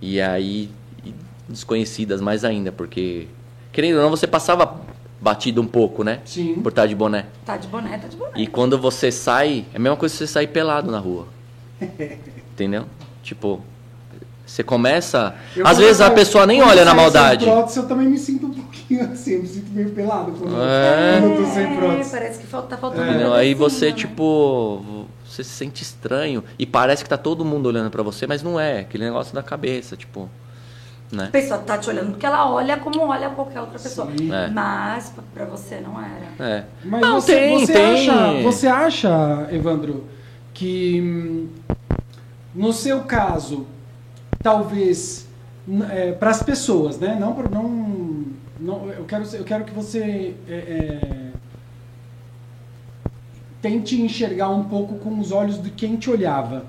e aí e desconhecidas mais ainda, porque querendo ou não você passava batido um pouco, né? Sim. Por estar de boné. Tá de boné, tá de boné. E quando você sai, é a mesma coisa que você sair pelado na rua. Entendeu? Tipo, você começa. Eu às vezes a pessoa nem olha na saio sem maldade. prótese, eu também me sinto um pouquinho assim, eu me sinto meio pelado quando, É. quando eu tô sem prótese. parece que falta, tá faltando Entendeu? Aí você, né? tipo, você se sente estranho e parece que tá todo mundo olhando pra você, mas não é. Aquele negócio da cabeça, tipo, né? A pessoa tá te olhando porque ela olha como olha qualquer outra pessoa. É. Mas pra- pra você não era. É. Mas não, você, tem, você tem. Acha, você acha, Evandro, que hum, no seu caso, talvez para as pessoas, né? Não, não, não eu quero eu quero que você é, é, tente enxergar um pouco com os olhos de quem te olhava.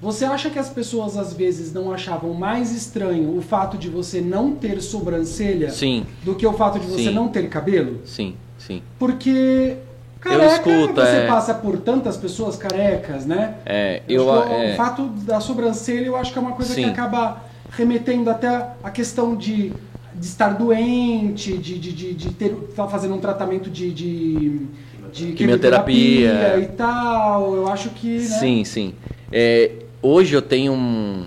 Você acha que as pessoas às vezes não achavam mais estranho o fato de você não ter sobrancelha Sim, do que o fato de você Sim. não ter cabelo? sim, sim. Porque careca, escuto, você é. passa por tantas pessoas carecas, né? É, Eu eu. acho que é, O fato da sobrancelha eu acho que é uma coisa que Sim. acaba remetendo até a questão de, de estar doente, de, de, de, de ter tá fazendo um tratamento de, de, de Quimioterapia. quimioterapia e tal. Eu acho que. Né? Sim, sim. É, hoje eu tenho um-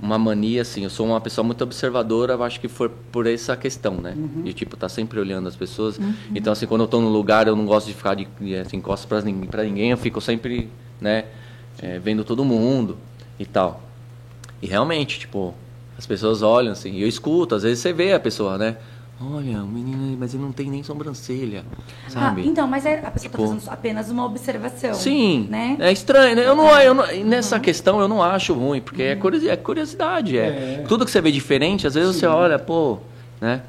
uma mania, assim, eu sou uma pessoa muito observadora, eu acho que foi por essa questão, né? De, tipo, tá sempre olhando as pessoas. Então, assim, quando eu tô num lugar, eu não gosto de ficar de, de assim, costas pra ninguém, pra ninguém, eu fico sempre, né, é, vendo todo mundo e tal. E realmente, tipo, as pessoas olham, assim, e eu escuto, às vezes você vê a pessoa, né? Olha, o menino, mas ele não tem nem sobrancelha, sabe? Ah, então, mas é, a pessoa Tipo- tá fazendo apenas uma observação. Sim, Né? é estranho. né? Eu não, eu não- nessa questão eu não acho ruim, porque é, curiosi- é curiosidade. É. É. Tudo que você vê diferente, às vezes Sim. você olha, pô, né?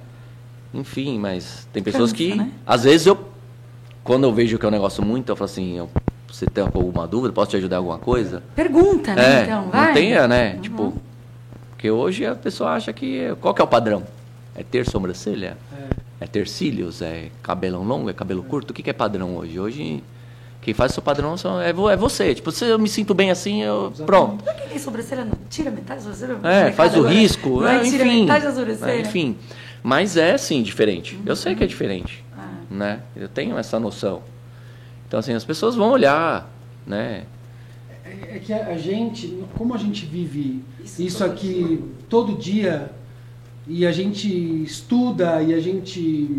Enfim, mas tem pessoas Cansa, que. né? Às vezes eu. Quando eu vejo que é um negócio muito, eu falo assim, eu- você tem alguma dúvida? Posso te ajudar em alguma coisa? Pergunta, né? É, então, vai. não tenha, né? Uhum. Tipo. Porque hoje a pessoa acha que. Qual que é o padrão? É ter sobrancelha? É. É ter cílios? É cabelão longo? É cabelo curto? O que, que é padrão hoje? Hoje, quem faz o seu padrão são- é, é você. Tipo, se eu me sinto bem assim, eu. Exatamente. Pronto. Pra quem tem sobrancelha, não tira metade da sobrancelha? É, faz o agora, risco. Não é, é, tira enfim. metade da sobrancelha? É, enfim. Mas é sim diferente. Eu sei que é diferente. Ah. Né? Eu tenho essa noção. Então, assim, as pessoas vão olhar, né? É é que a gente, como a gente vive Isso isso, todo aqui todo dia e a gente estuda e a gente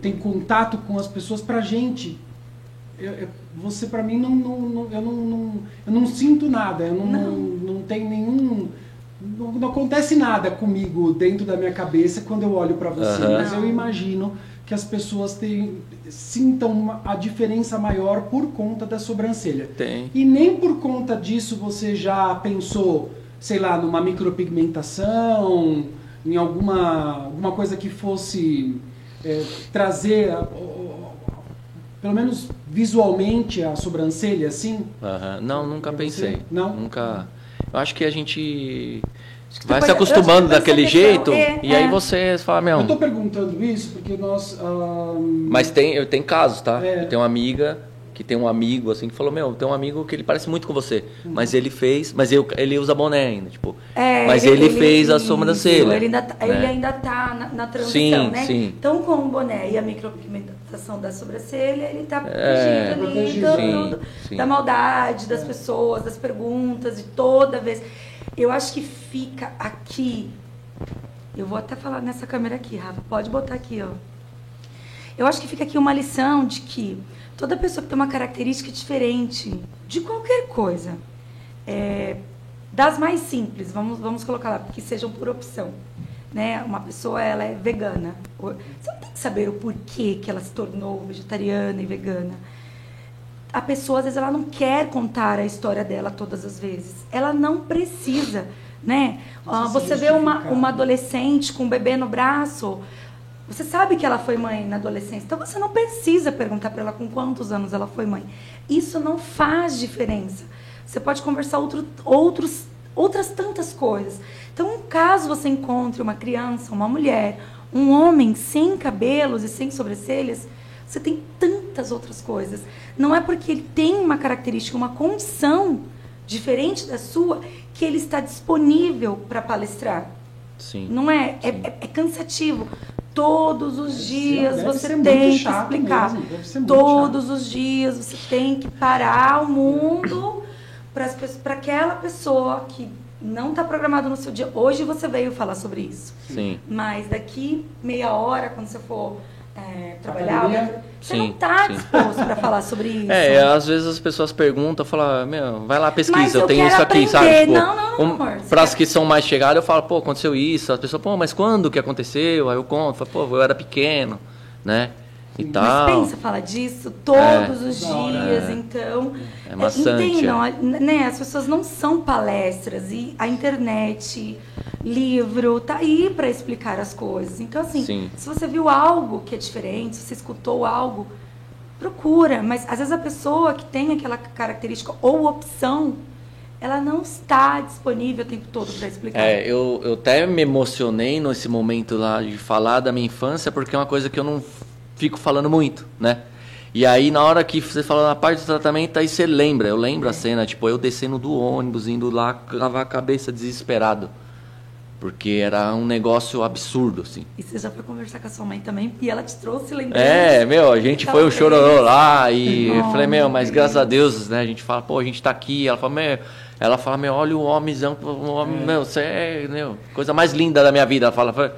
tem contato com as pessoas, pra gente, eu- eu- você pra mim não, não- não- eu não, não- eu não sinto nada, eu não, não. não tem nenhum não, não acontece nada comigo dentro da minha cabeça quando eu olho pra você, Aham. mas eu imagino que as pessoas têm, sintam uma- a diferença maior por conta da sobrancelha. Tem. E nem por conta disso você já pensou, sei lá, numa micropigmentação, em alguma, alguma coisa que fosse é, trazer, pelo menos visualmente, a sobrancelha, assim? Não, nunca pensei. Não? Nunca. Eu acho que a gente Depois, vai se acho que acostumando depois daquele jeito é, e aí é. você fala, meu. Eu tô perguntando isso porque nós... ah, Mas tem, eu tenho casos, tá? É. Eu tenho uma amiga que tem um amigo assim que falou, meu, tem um amigo que ele parece muito com você, Uhum. mas ele fez, mas eu, ele usa boné ainda, tipo. É, mas ele, fez a isso, sobrancelha. Ele ainda, tá- né? ele ainda tá na, na transição, Sim, né? sim. Então, com o boné e a micropigmentação da sobrancelha, ele tá É, protegido ali do- sim. da maldade das pessoas, das perguntas, de toda vez. Eu acho que fica aqui. Eu vou até falar nessa câmera aqui, Rafa. Pode botar aqui, ó. Eu acho que fica aqui uma lição de que toda pessoa tem uma característica diferente de qualquer coisa, é, das mais simples, vamos, vamos colocar lá, que sejam por opção. Né? Uma pessoa ela é vegana. Você não tem que saber o porquê que ela se tornou vegetariana e vegana. a pessoa às vezes ela não quer contar a história dela todas as vezes. Ela não precisa, né? Ah, se você vê uma, uma adolescente com um bebê no braço, você sabe que ela foi mãe na adolescência, então você não precisa perguntar para ela com quantos anos ela foi mãe. Isso não faz diferença. Você pode conversar outro, outros, outras tantas coisas. Então, caso você encontre uma criança, uma mulher, um homem sem cabelos e sem sobrancelhas, você tem tantas outras coisas. Não é porque ele tem uma característica, uma condição diferente da sua, que ele está disponível para palestrar. Sim. Não é? É, é- é cansativo. Todos os dias deve você tem que explicar. Todos os dias você tem que parar o mundo para aquela pessoa que não está programado no seu dia. Hoje você veio falar sobre isso. Sim. Mas daqui meia hora, quando você for é, trabalhar, você Sim, não está disposto para falar sobre isso. É, às vezes as pessoas perguntam, falam, meu, vai lá pesquisa, Mas eu, eu tenho quero isso aqui, aprender. sabe? Tipo, Não, não, não, um, amor, Para as que são mais chegadas, eu falo, pô, aconteceu isso. As pessoas, pô, mas quando que aconteceu? Aí eu conto, falo, pô, eu era pequeno, né? E Mas tal. pensa, fala disso todos os Da hora. dias, É. então. É maçante, Entendam, é. né? As pessoas não são palestras e a internet, livro, tá aí para explicar as coisas. Então, assim, Sim. se você viu algo que é diferente, se você escutou algo, procura. Mas às vezes a pessoa que tem aquela característica ou opção, ela não está disponível o tempo todo para explicar. É, eu, eu até me emocionei nesse momento lá de falar da minha infância, porque é uma coisa que eu não fico falando muito, né? E aí, na hora que você fala na parte do tratamento, aí você lembra. Eu lembro a cena, tipo, eu descendo do ônibus, indo lá, lavar a cabeça desesperado. Porque era um negócio absurdo, assim. E você já foi conversar com a sua mãe também, e ela te trouxe lembrança. É, meu, a gente foi um Talvez. chororô lá e Nossa. falei, meu, mas graças a Deus, né? A gente fala, pô, a gente tá aqui. Ela fala, meu, ela fala, meu, olha o homenzão, o homem, meu, você é, meu, coisa mais linda da minha vida. Ela fala,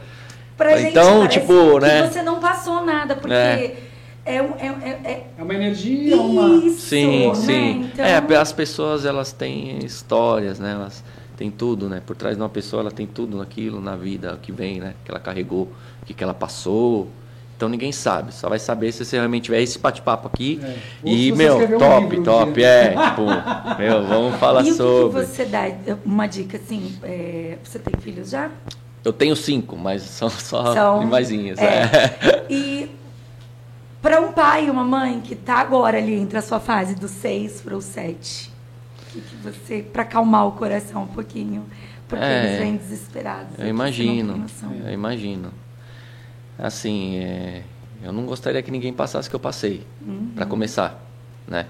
Pra gente Então, parece tipo, que né? você não passou nada, porque É. é, um- é, é, é É uma energia, uma. isso, sim, né? sim. Então, É, as pessoas, elas têm histórias, né? Elas têm tudo, né? Por trás de uma pessoa, ela tem tudo naquilo, na vida que vem, né? Que ela carregou, o que, que ela passou. Então ninguém sabe, só vai saber se você realmente tiver esse bate-papo aqui. É. E, meu, escrever um top, livro top, é. Tipo, meu, vamos falar e o que, que sobre. você dá? Uma dica, assim, é, você tem filhos já? Eu tenho cinco, mas são só São- animaizinhas. é. É. E para um pai e uma mãe que tá agora ali entre a sua fase dos seis para os sete, que, que você, para acalmar o coração um pouquinho, porque É. eles vêm desesperados. Eu imagino, eu imagino. Assim, é, eu não gostaria que ninguém passasse o que eu passei, Uhum. Pra começar, né?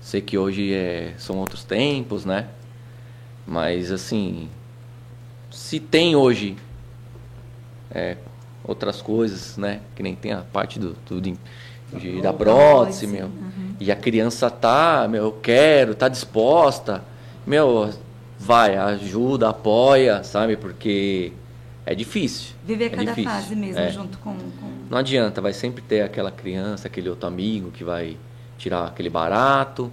Sei que hoje é, são outros tempos, né? Mas, assim, se tem hoje é, outras coisas, né? Que nem tem a parte do, do de- de- da prótese, meu. uhum. E a criança tá, meu, eu quero, tá disposta, meu, vai, ajuda, apoia, sabe? Porque é difícil. Viver é cada difícil. fase mesmo, É. junto com, com Não adianta, vai sempre ter aquela criança, aquele outro amigo que vai tirar aquele barato.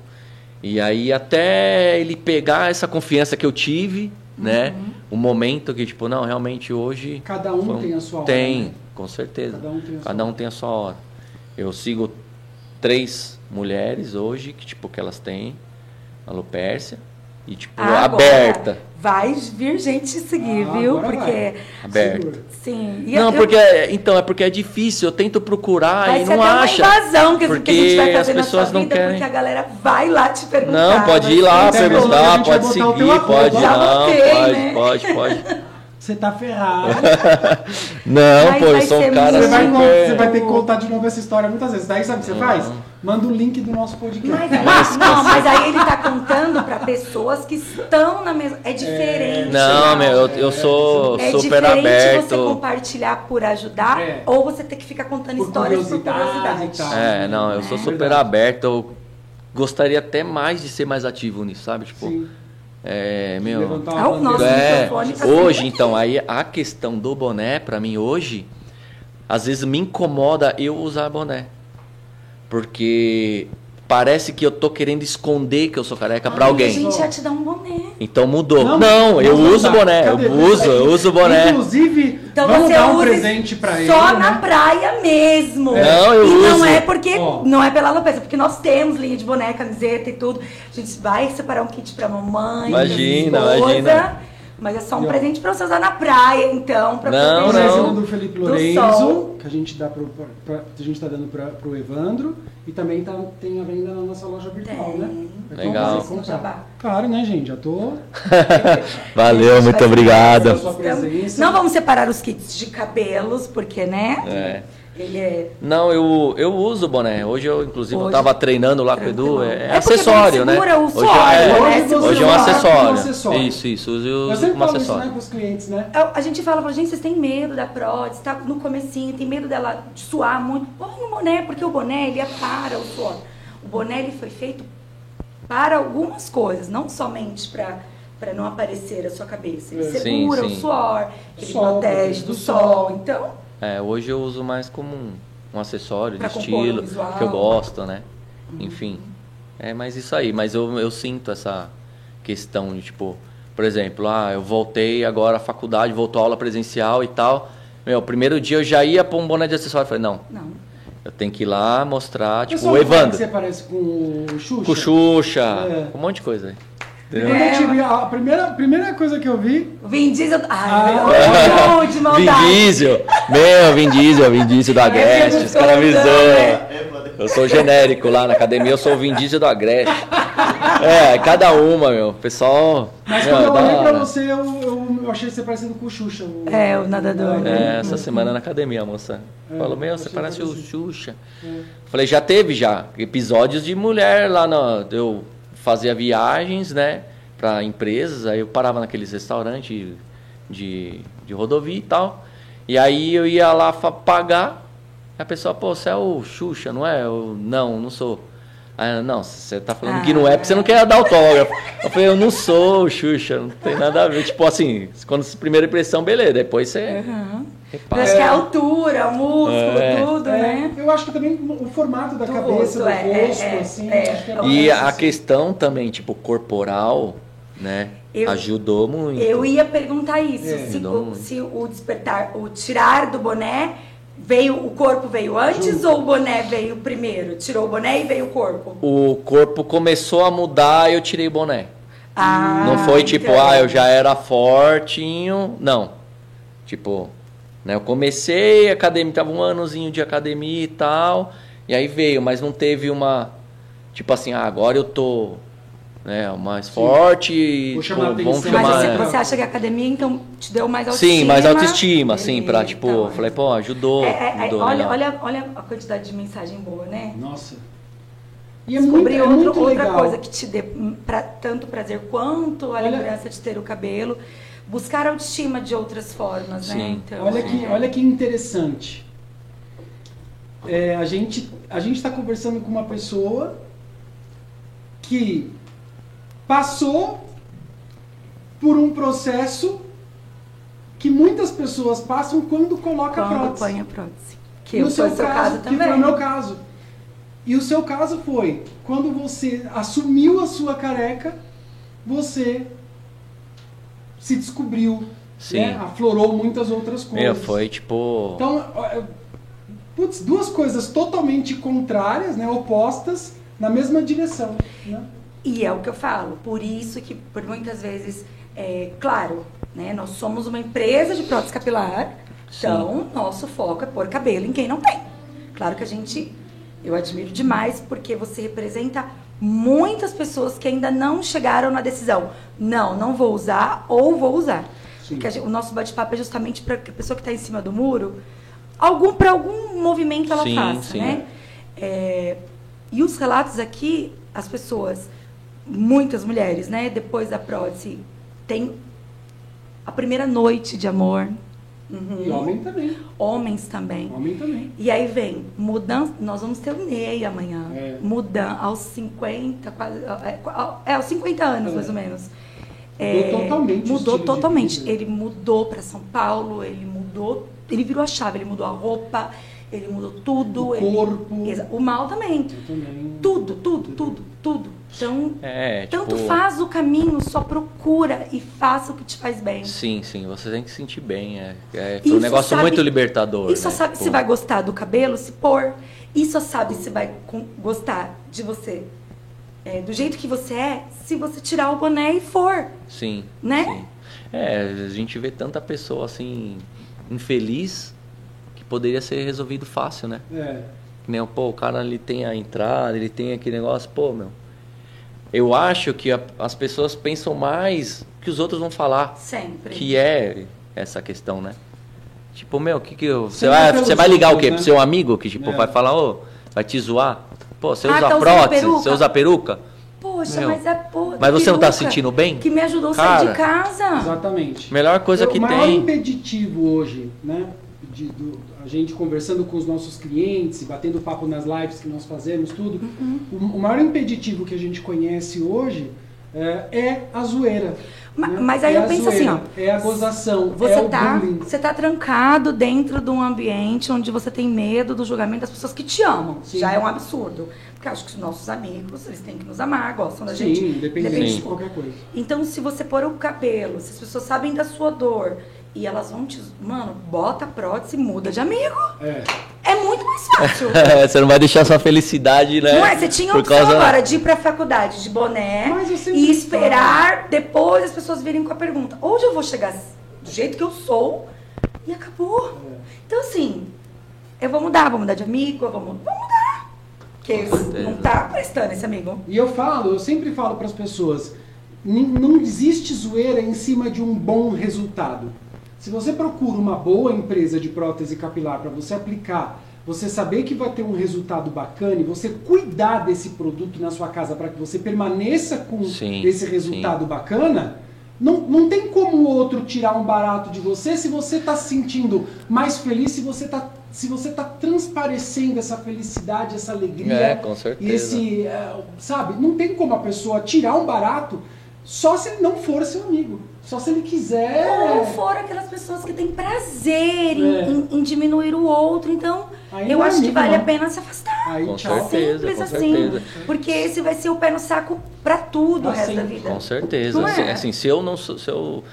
E aí até ele pegar essa confiança que eu tive, né? Um momento que, tipo, não, realmente hoje. Cada um foi tem a sua hora, Tem, né? com certeza. Cada um tem a sua Cada um tem a sua hora. Eu sigo três mulheres hoje, que tipo, que elas têm alopércia. E tipo, Agora, aberta. Vai vir gente te seguir, Ah, viu? Porque. vai. Aberta. Sim. E Não, eu- porque então é porque é difícil. Eu tento procurar Vai e ser não até acha. uma invasão que, porque que a gente vai as fazer na sua pessoas não vida, querem. porque a galera vai lá te perguntar. Não, pode vai ir lá perguntar, vai pode seguir, pode Já não, botei, pode, né? pode, pode. Você tá ferrado. Não, Mas pô, eu sou um cara Você vai, super. você vai ter que contar de novo essa história muitas vezes. Daí sabe o que você faz? Manda o link do nosso podcast. Mas, aí- não, mas aí ele tá contando pra pessoas que estão na mesma. É diferente. Não, né? meu, eu, eu sou É super diferente você aberto. compartilhar por ajudar É. ou você ter que ficar contando Por histórias por curiosidade curiosidade. e tal. É, não, eu sou É super verdade. aberto. Eu gostaria até mais de ser mais ativo nisso, sabe? Tipo, Sim. É, meu. Ah, o nosso. É, hoje, então, aí a questão do boné, pra mim, hoje, às vezes me incomoda eu usar boné. Porque parece que eu tô querendo esconder que eu sou careca pra Ai, alguém. A gente ia te dar um boné. Então mudou. Não, Não, eu não uso dá. boné, Cadê? eu uso, eu uso boné. Inclusive, Então vamos você dar um presente pra ele. só né? na praia mesmo. Não, eu e não uso. é porque Ó. não é pela alopecia, porque nós temos linha de boné, camiseta e tudo. A gente vai separar um kit pra mamãe, Imagina, pra esposa, imagina. Mas é só um E, presente pra você usar na praia, então, pra Não, O proteger não. exemplo do Felipe do Lorenzo, sol. que a gente dá pro, pra, pra- a gente tá dando para pro Evandro e também tá, tem a venda na nossa loja virtual, Tem. né? Então, Legal. Claro, né, gente? Já tô. Valeu, gente muito presença. Não vamos separar os kits de cabelos, porque, né? É. Ele é. Não, eu, eu uso boné. Hoje eu, inclusive, eu Hoje- tava treinando lá com o Edu. É, é É acessório, né? segura o Hoje, suor, é, né? Hoje hoje é um usa como acessório. acessório. Isso, isso. Uso, eu Eu uso sempre como falo isso, né, acessório. pros clientes, né? A gente fala pra gente, vocês têm medo da prótese, tá no comecinho, tem medo dela de suar muito. Põe o boné, porque o boné, ele para o suor. O boné, ele foi feito para algumas coisas, não somente para para não aparecer a sua cabeça. Ele É. Sim, segura sim. o suor, ele Sol, protege do do sol. sol. Então, É, hoje eu uso mais como um, um acessório Pra de o estilo, visual. que eu gosto, né? Enfim. É, mas isso aí. Mas eu, eu sinto essa questão de, tipo, por exemplo, ah, eu voltei agora à faculdade, voltou a aula presencial e tal. Meu, primeiro dia eu já ia pôr um boné de acessório. Eu falei, não, não. eu tenho que ir lá mostrar, tipo, Pessoal, o Evandro. que Você parece com o Xuxa. Com Xuxa, É. um monte de coisa aí. Quando Entendeu? eu tive a a primeira, primeira coisa que eu vi. O Vin Diesel. Ah. Ai, meu Deus, de Vin maldade. Diesel, meu, Vin Diesel, Vin Diesel do Agreste, os caras me né? Eu sou genérico lá na academia, eu sou o Vin Diesel do Agreste. É, cada uma, meu. Pessoal. Mas meu, quando eu da olhei pra você, eu, eu, eu achei você parecendo com o Xuxa. o- É, o nadador, né? É, essa semana na academia, a moça. É, Falou, meu, você parece o. Xuxa. É. Falei, já teve já episódios de mulher lá na. Eu fazia viagens, né? Pra empresas, aí eu parava naqueles restaurantes de, de rodovia e tal. E aí eu ia lá pagar. A pessoa, pô, você é o Xuxa, não é? Eu, não, não sou. Aí, não, você tá falando que não é porque você não quer dar autógrafo. Eu falei, eu não sou o Xuxa, não tem nada a ver. Tipo assim, quando primeira impressão, beleza, depois você Uhum. Repara. Acho que é a altura, o músculo, É. tudo, É, né? Eu acho que também o formato da Do cabeça, rosto, do é, rosto, é, assim. é. acho que era E a assim. questão também, tipo, corporal, né? Eu- ajudou muito. Eu ia perguntar isso, É. se, o, se o despertar, o tirar do boné veio, o corpo veio antes ou o boné veio primeiro? Tirou o boné e veio o corpo? O corpo começou a mudar e eu tirei o boné. Ah, não foi tipo, então. ah, eu já era fortinho. Não. Tipo, né, eu comecei, a academia, tava um anozinho de academia e tal. E aí veio, mas não teve uma. Tipo assim, ah, agora eu tô né, mais forte e Vou tipo, chamar vamos atenção. Mas chamar. você, é. você acha que a academia, então, te deu mais autoestima? Sim, mais autoestima, assim, pra Beleza, tipo, então, falei, pô, ajudou. É, é, é, ajudou olha, legal. olha, olha a quantidade de mensagem boa, né? Nossa. E é muito, Descobrir é outro- muito outra legal. coisa que te dê pra, tanto prazer quanto a Olha- lembrança de ter o cabelo. Buscar autoestima de outras formas, né? Sim. Então, Olha que, olha que interessante. É, a gente a gente está conversando com uma pessoa que passou por um processo que muitas pessoas passam quando coloca a Quando prótese. põe a prótese. Que no eu seu foi o seu caso, caso que também. foi o meu caso. E o seu caso foi quando você assumiu a sua careca, você se descobriu, Sim. né? aflorou muitas outras coisas. Meu, foi tipo. Então, é, putz, duas coisas totalmente contrárias, né, opostas, na mesma direção. Né? E é o que eu falo. Por isso que, por muitas vezes, é claro, né? Nós somos uma empresa de prótese capilar. Sim. Então, nosso foco é pôr cabelo em quem não tem. Claro que a gente, eu admiro demais porque você representa muitas pessoas que ainda não chegaram na decisão. Não, não vou usar ou vou usar. Sim. Porque a gente- o nosso bate-papo é justamente para a pessoa que está em cima do muro, algum para algum movimento ela Sim, faça, sim. né? É, e os relatos aqui, as pessoas, muitas mulheres, né? Depois da prótese, tem a primeira noite de amor. Uhum. E homem também. Homens também. Homem também. E aí vem, mudança. Nós vamos ter o Ney amanhã. É. Mudan aos 50, quase. É, é, aos 50 anos, É. mais ou menos. Mudou totalmente Mudou totalmente. Ele mudou para São Paulo, ele mudou. Ele virou a chave, ele mudou a roupa, ele mudou tudo. O ele- corpo. Exa- O mal também. Também. Tudo, tudo. Então, É, tanto tipo, faz o caminho, só procura e faça o que te faz bem. Sim, sim, você tem que se sentir bem. É, é um negócio sabe- muito libertador. E só né? sabe Tipo, se vai gostar do cabelo, se pôr. E só sabe se vai com- gostar de você é, do jeito que você é, se você tirar o boné e for. Sim. Né? sim. É, a gente vê tanta pessoa assim, infeliz, que poderia ser resolvido fácil, né? É. Que nem, pô, o cara ele tem a entrada, ele tem aquele negócio, pô, meu. Eu acho que a- as pessoas pensam mais que os outros vão falar, Sempre. que é essa questão, né? Tipo, meu, que que eu, você vai, pelos você vai ligar o quê? né? Pro seu amigo que tipo É. vai falar, ô, vai te zoar? Pô, você Ah, usa tá prótese, peruca? você usa peruca? Poxa, Meu, mas é porra. mas você não tá se sentindo bem? Que me ajudou a sair de casa. Exatamente. Melhor coisa que o maior tem. impeditivo hoje, né? De, do- a gente conversando com os nossos clientes, batendo papo nas lives que nós fazemos, tudo. Uhum. O, o maior impeditivo que a gente conhece hoje é, é a zoeira. Ma- né? mas aí É eu penso zoeira, assim, ó, É a gozação, Você é tá, bullying. você tá trancado dentro de um ambiente onde você tem medo do julgamento das pessoas que te amam. Sim. Já é um absurdo. Porque acho que os nossos amigos, eles têm que nos amar, gostam da Sim, gente. independente depende de de qualquer coisa. Então, se você pôr o cabelo, se as pessoas sabem da sua dor e elas vão te. Mano, bota a prótese e muda de amigo. É. É muito mais fácil. você não vai deixar sua felicidade, né? Não é? Você tinha opção causa- agora de ir pra faculdade de boné e esperar depois as pessoas virem com a pergunta. Hoje eu vou chegar do jeito que eu sou e acabou. É. Então, assim, eu vou mudar, vou mudar de amigo, eu vou, vou mudar. Porque não tá prestando esse amigo. E eu falo, eu sempre falo para as pessoas, "Nin- não existe zoeira em cima de um bom resultado. Se você procura uma boa empresa de prótese capilar para você aplicar, você saber que vai ter um resultado bacana e você cuidar desse produto na sua casa para que você permaneça com Sim, esse resultado bacana, não, não tem como o outro tirar um barato de você se você está se sentindo mais feliz, se você está se você tá transparecendo essa felicidade, essa alegria. É, com certeza. esse, é, sabe, não tem como a pessoa tirar um barato só se ele não for seu amigo. Só se ele quiser. Ou for aquelas pessoas que têm prazer em, É. em- em diminuir o outro. Então, Aí eu é acho que vale não. a pena se afastar. Aí, Com tchau. certeza. Simples com assim. certeza. Porque esse vai ser o pé no saco pra tudo Ah, o resto sim. da vida. Com certeza. Não Assim, é? assim, se eu não sou- se eu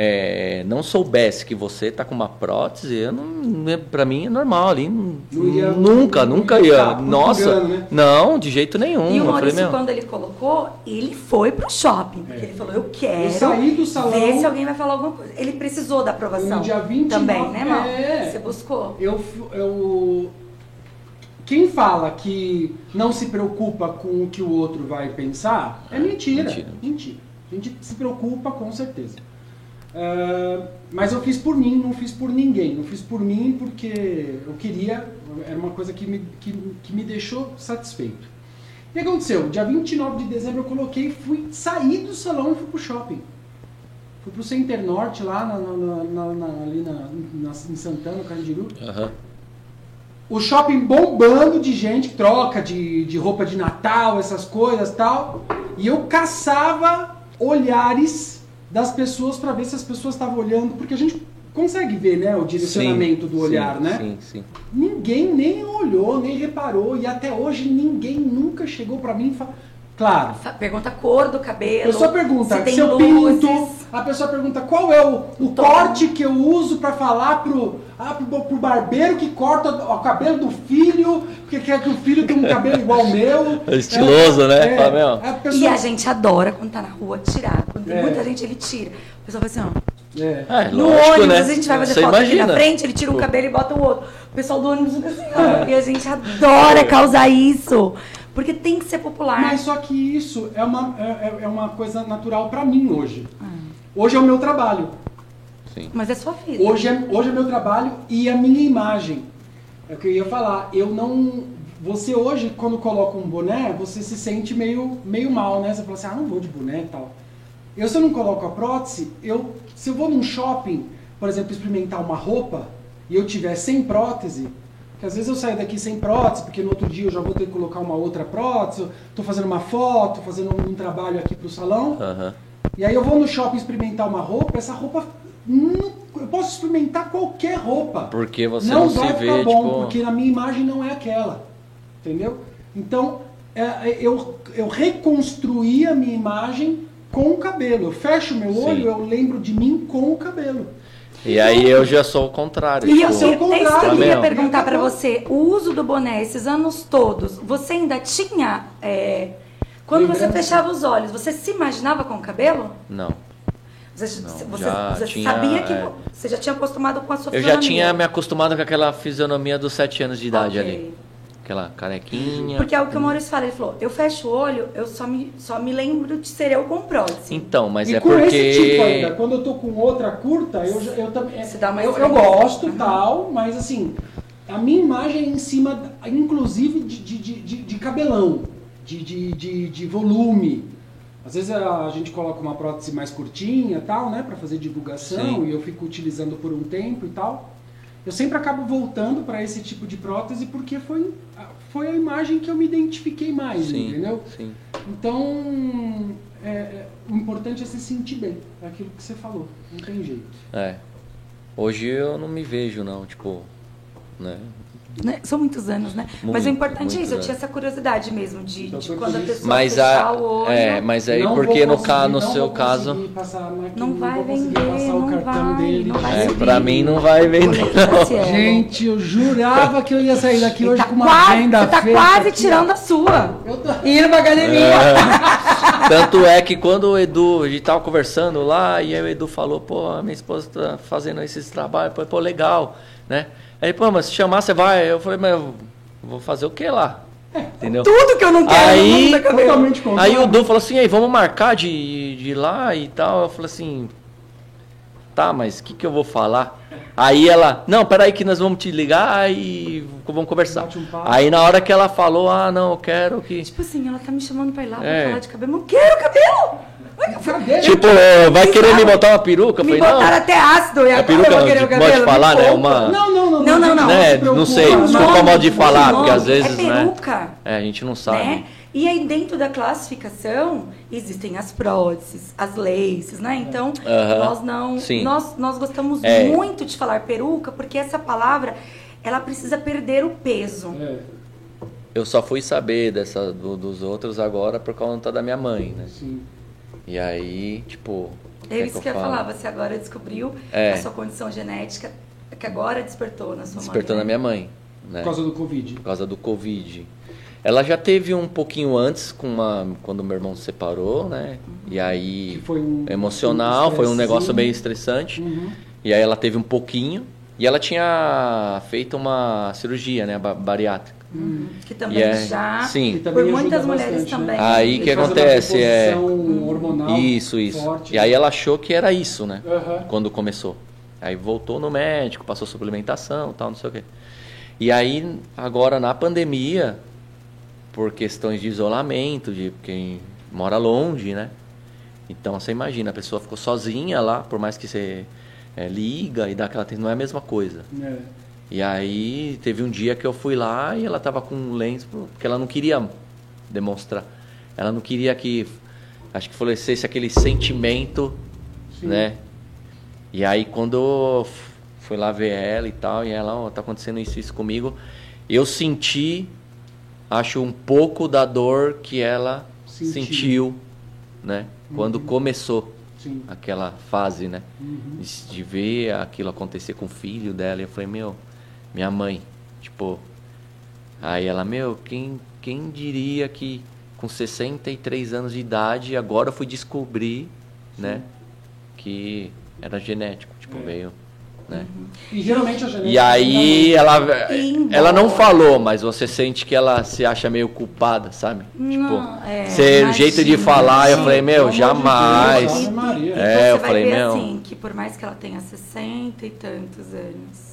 é, não soubesse que você tá com uma prótese, eu não, é- pra mim é normal ali. ia- nunca, não nunca ia ia. Nossa, né? não, de jeito nenhum. E o Maurício, quando ele colocou, ele foi pro shopping. Porque ele falou, eu quero Eu saí do salão- ver se alguém vai falar alguma coisa. Ele precisou da aprovação No dia 29, também, né, Mal? é. Você buscou. Eu, eu. Quem fala que não se preocupa com o que o outro vai pensar é mentira. Mentira. Mentira. A gente se preocupa com certeza. Ah, mas eu fiz por mim, não fiz por ninguém. Não fiz por mim porque eu queria, era uma coisa que me, que, que me deixou satisfeito. O que aconteceu? Dia 29 de dezembro eu coloquei, fui sair do salão e fui pro shopping. Fui pro Center Norte lá na, na- na- na- ali na, em Santana, no Carandiru. aham. O shopping bombando de gente, troca de, de roupa de Natal, essas coisas tal. E eu caçava olhares das pessoas para ver se as pessoas estavam olhando, porque a gente consegue ver, né, o direcionamento Sim, do olhar, sim, né? Sim, sim. Ninguém nem olhou, nem reparou, e até hoje ninguém nunca chegou para mim e falou. Claro, Pergunta a cor do a cabelo. pessoa pergunta se tem se eu luzes. pinto, a pessoa pergunta qual é o, o corte que eu uso pra falar pro, ah, pro, pro barbeiro que corta o cabelo do filho, porque quer que o filho tenha um cabelo igual ao meu. É estiloso, né? Fala, meu. a E pessoa, a gente adora quando tá na rua tirar. Quando tem É. muita gente, ele tira. O pessoal vai assim, ó. é. É, No lógico, ônibus, né? a gente vai fazer Você foto aqui imagina. na frente, ele tira um Pô. cabelo e bota o outro. O pessoal do ônibus fica assim, ó. E a gente adora causar isso. Porque tem que ser popular. Mas só que isso é uma, é, é- é uma coisa natural pra mim hoje. Ah. Hoje é o meu trabalho. Sim. Mas é sua vida. Hoje é, hoje é meu trabalho e a minha imagem. É o que eu ia falar. Eu não. Você hoje, quando coloca um boné, você se sente meio, meio mal, né? Você fala assim, ah, não vou de boné e tal. Eu, se eu não coloco a prótese, eu, se eu vou num shopping, por exemplo, experimentar uma roupa, e eu tiver sem prótese, que às vezes eu saio daqui sem prótese, porque no outro dia eu já vou ter que colocar uma outra prótese, tô fazendo uma foto, fazendo um trabalho aqui pro salão, Aham. e aí eu vou no shopping experimentar uma roupa, essa roupa não eu posso experimentar qualquer roupa. Porque você não, não, vai se ficar vê, bom, tipo. porque na minha imagem não é aquela. Entendeu? Então, é, eu, eu reconstruí a minha imagem com o cabelo. Eu fecho meu Sim. olho, eu lembro de mim com o cabelo. E aí eu já sou o contrário. E eu tipo, sou o É isso que eu contrário. queria Tá perguntar pra você. O uso do boné esses anos todos, você ainda tinha. é, quando você fechava os olhos, você se imaginava com o cabelo? Não. Você, Não, você, já você tinha, sabia que é. você já tinha acostumado com a sua Eu já tinha me acostumado com aquela fisionomia dos sete anos de idade Ok. ali. Aquela carequinha. Porque é o que o Maurício fala, ele falou, eu fecho o olho, eu só me, só me lembro de ser eu com prótese. Então, mas e é com porque. esse tipo ainda, quando eu tô com outra curta, eu, eu também. Você dá uma eu, eu gosto Uhum. tal, mas assim, a minha imagem é em cima, inclusive, de, de, de, de- de cabelão, de, de, de, de volume. Às vezes a, gente coloca uma prótese mais curtinha tal, né, pra fazer divulgação, Sim. e eu fico utilizando por um tempo e tal. Eu sempre acabo voltando para esse tipo de prótese porque foi, foi a imagem que eu me identifiquei mais, Sim, entendeu? sim. Então, é, é, o importante é se sentir bem. É aquilo que você falou. Não tem jeito. É. Hoje eu não me vejo, não, tipo. Né? Né? São muitos anos, né? Muito, mas o importante é isso, eu anos. tinha essa curiosidade mesmo, de, Eu de quando a pessoa Mas fechar a, o olho. é, mas aí Não porque no, ca, no não seu caso, máquina, Não vai conseguir vender, não vai, dele. não vai é, pra mim não vai vender. Cielo. Gente, eu jurava que eu ia sair daqui hoje tá com uma quase, venda Você tá feita quase aqui, tirando a sua. Eu tô... Indo pra academia. É. Tanto é que quando o Edu, a gente tava conversando lá, e aí o Edu falou, pô, a minha esposa tá fazendo esses trabalhos, pô, pô, legal, né? Aí, pô, mas se chamar, você vai. Eu falei, mas eu vou fazer o que lá? Entendeu? Tudo que eu não quero Aí- cabelo. Totalmente contrário. Aí o Du falou assim, aí vamos marcar de, de ir lá e tal. Eu falei assim, tá, mas o que, que eu vou falar? Aí ela, não, peraí que nós vamos te ligar e vamos conversar. Um. Aí na hora que ela falou, ah, não, eu quero que... Tipo assim, ela tá me chamando pra ir lá É. pra falar de cabelo. Eu não quero cabelo! Tipo, eh, vai querer me botar uma peruca? Me falei, não, botaram até ácido e a agora peruca eu vou não, querer o de- cabelo. pode falar, né? poupa. Uma... Não, não, não. Não, não, não. Né, se preocupa. não sei, O desculpa o modo de falar, porque às vezes, é né? peruca. É, a gente não sabe. Né? E aí dentro da classificação existem as próteses, as laces, né? Então nós não, Sim. nós, nós gostamos É. muito de falar peruca porque essa palavra ela precisa perder o peso. É, Eu só fui saber dessa, do- dos outros agora por conta da minha mãe, né? sim. E aí, tipo... É isso que eu ia fale? falar, você agora descobriu É. a sua condição genética que agora despertou na sua Despertou mãe. na né? minha mãe, né? Por causa do Covid. por causa do Covid. Ela já teve um pouquinho antes, com uma, quando meu irmão se separou, né? E aí, Que foi um- emocional, um foi um negócio meio estressante. Uhum. E aí ela teve um pouquinho. E ela tinha feito uma cirurgia, né? ba- Bariátrica. Que também é- já, Que Sim. também por muitas mulheres bastante, também. né? Aí Ele que acontece, é- hormonal Isso, isso. forte. E aí ela achou que era isso, né? Aham. Quando começou. Aí voltou no médico, passou suplementação tal, não sei o quê. E aí, agora na pandemia, por questões de isolamento, de quem mora longe, né? Então você imagina, a pessoa ficou sozinha lá, por mais que você é, liga e dá aquela atenção, não é a mesma coisa. É. E aí teve um dia que eu fui lá e ela tava com um lenço, porque ela não queria demonstrar. Ela não queria que, acho que florescesse aquele sentimento, Sim. né? E aí quando fui lá ver ela e tal, e ela, ó, tá acontecendo isso, isso comigo, eu senti, acho um pouco da dor que ela Sentiu. sentiu, né? Quando começou Sim. aquela fase, né? Uhum. De, de ver aquilo acontecer com o filho dela. E eu falei, meu, minha mãe, tipo. Aí ela, meu, quem, quem diria que com 63 anos de idade, agora eu fui descobrir, né? Que era genético, tipo, É. veio, né? E geralmente a genética. E aí ela, Embora. ela não falou, mas você sente que ela se acha meio culpada, sabe? Não, tipo, é, ser o jeito de falar, eu sim. falei, meu, de Deus, jamais. E É, você eu vai falei, ver meu. assim, que por mais que ela tenha 60 e tantos anos,